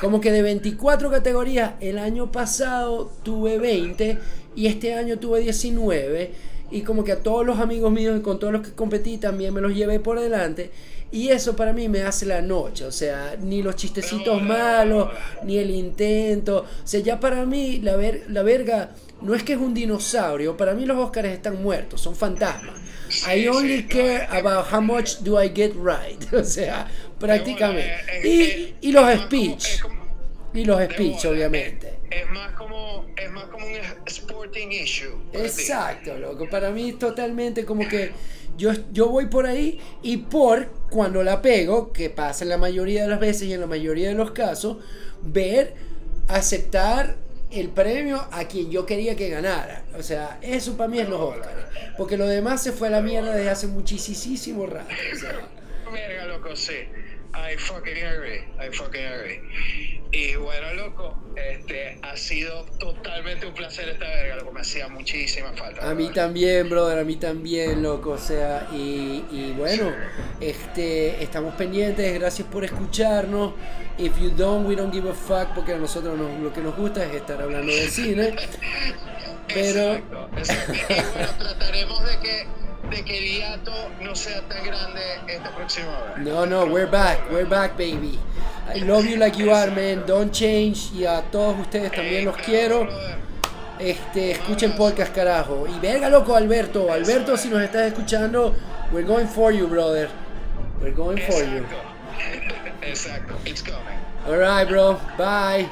Speaker 1: Como que de 24 categorías, el año pasado tuve 20 y este año tuve 19. Y como que a todos los amigos míos y con todos los que competí también me los llevé por delante. Y eso para mí me hace la noche. O sea, ni los chistecitos malos, ni el intento. O sea, ya para mí la, ver- la verga no es que es un dinosaurio. Para mí los Oscars están muertos, son fantasmas. I only care about how much do I get right. O sea, prácticamente.
Speaker 2: Bola, es-
Speaker 1: Y, y los speech. Y los speech, obviamente.
Speaker 2: Es, más como, es más como un sporting issue.
Speaker 1: Exacto, loco. Para mí es totalmente como que yo, yo voy por ahí y por cuando la pego, que pasa en la mayoría de las veces y en la mayoría de los casos, ver, aceptar el premio a quien yo quería que ganara. O sea, eso para mí es los Oscars. Porque lo demás se fue a la mierda desde hace muchísimo rato. o sea.
Speaker 2: Verga, loco, sí. I fucking agree. I fucking agree. Y bueno, loco, este ha sido totalmente un placer esta verga, loco. Me hacía muchísima falta.
Speaker 1: A mí también, brother, a mí también, loco. O sea, y, y bueno, este, estamos pendientes, gracias por escucharnos. If you don't, we don't give a fuck, porque a nosotros nos- lo que nos gusta es estar hablando de cine. Pero,
Speaker 2: Exacto, exacto. Y bueno, trataremos de que, de que el hiato no sea tan grande esta próxima vez.
Speaker 1: no, no, we're back, we're back, baby. I love you like you are, man. Don't change. Y a todos ustedes también los quiero. Este, escuchen podcast, carajo. Y verga, loco, Alberto. Alberto, si nos estás escuchando, we're going for you, brother. We're going for you.
Speaker 2: Exacto. It's coming.
Speaker 1: All right, bro. Bye.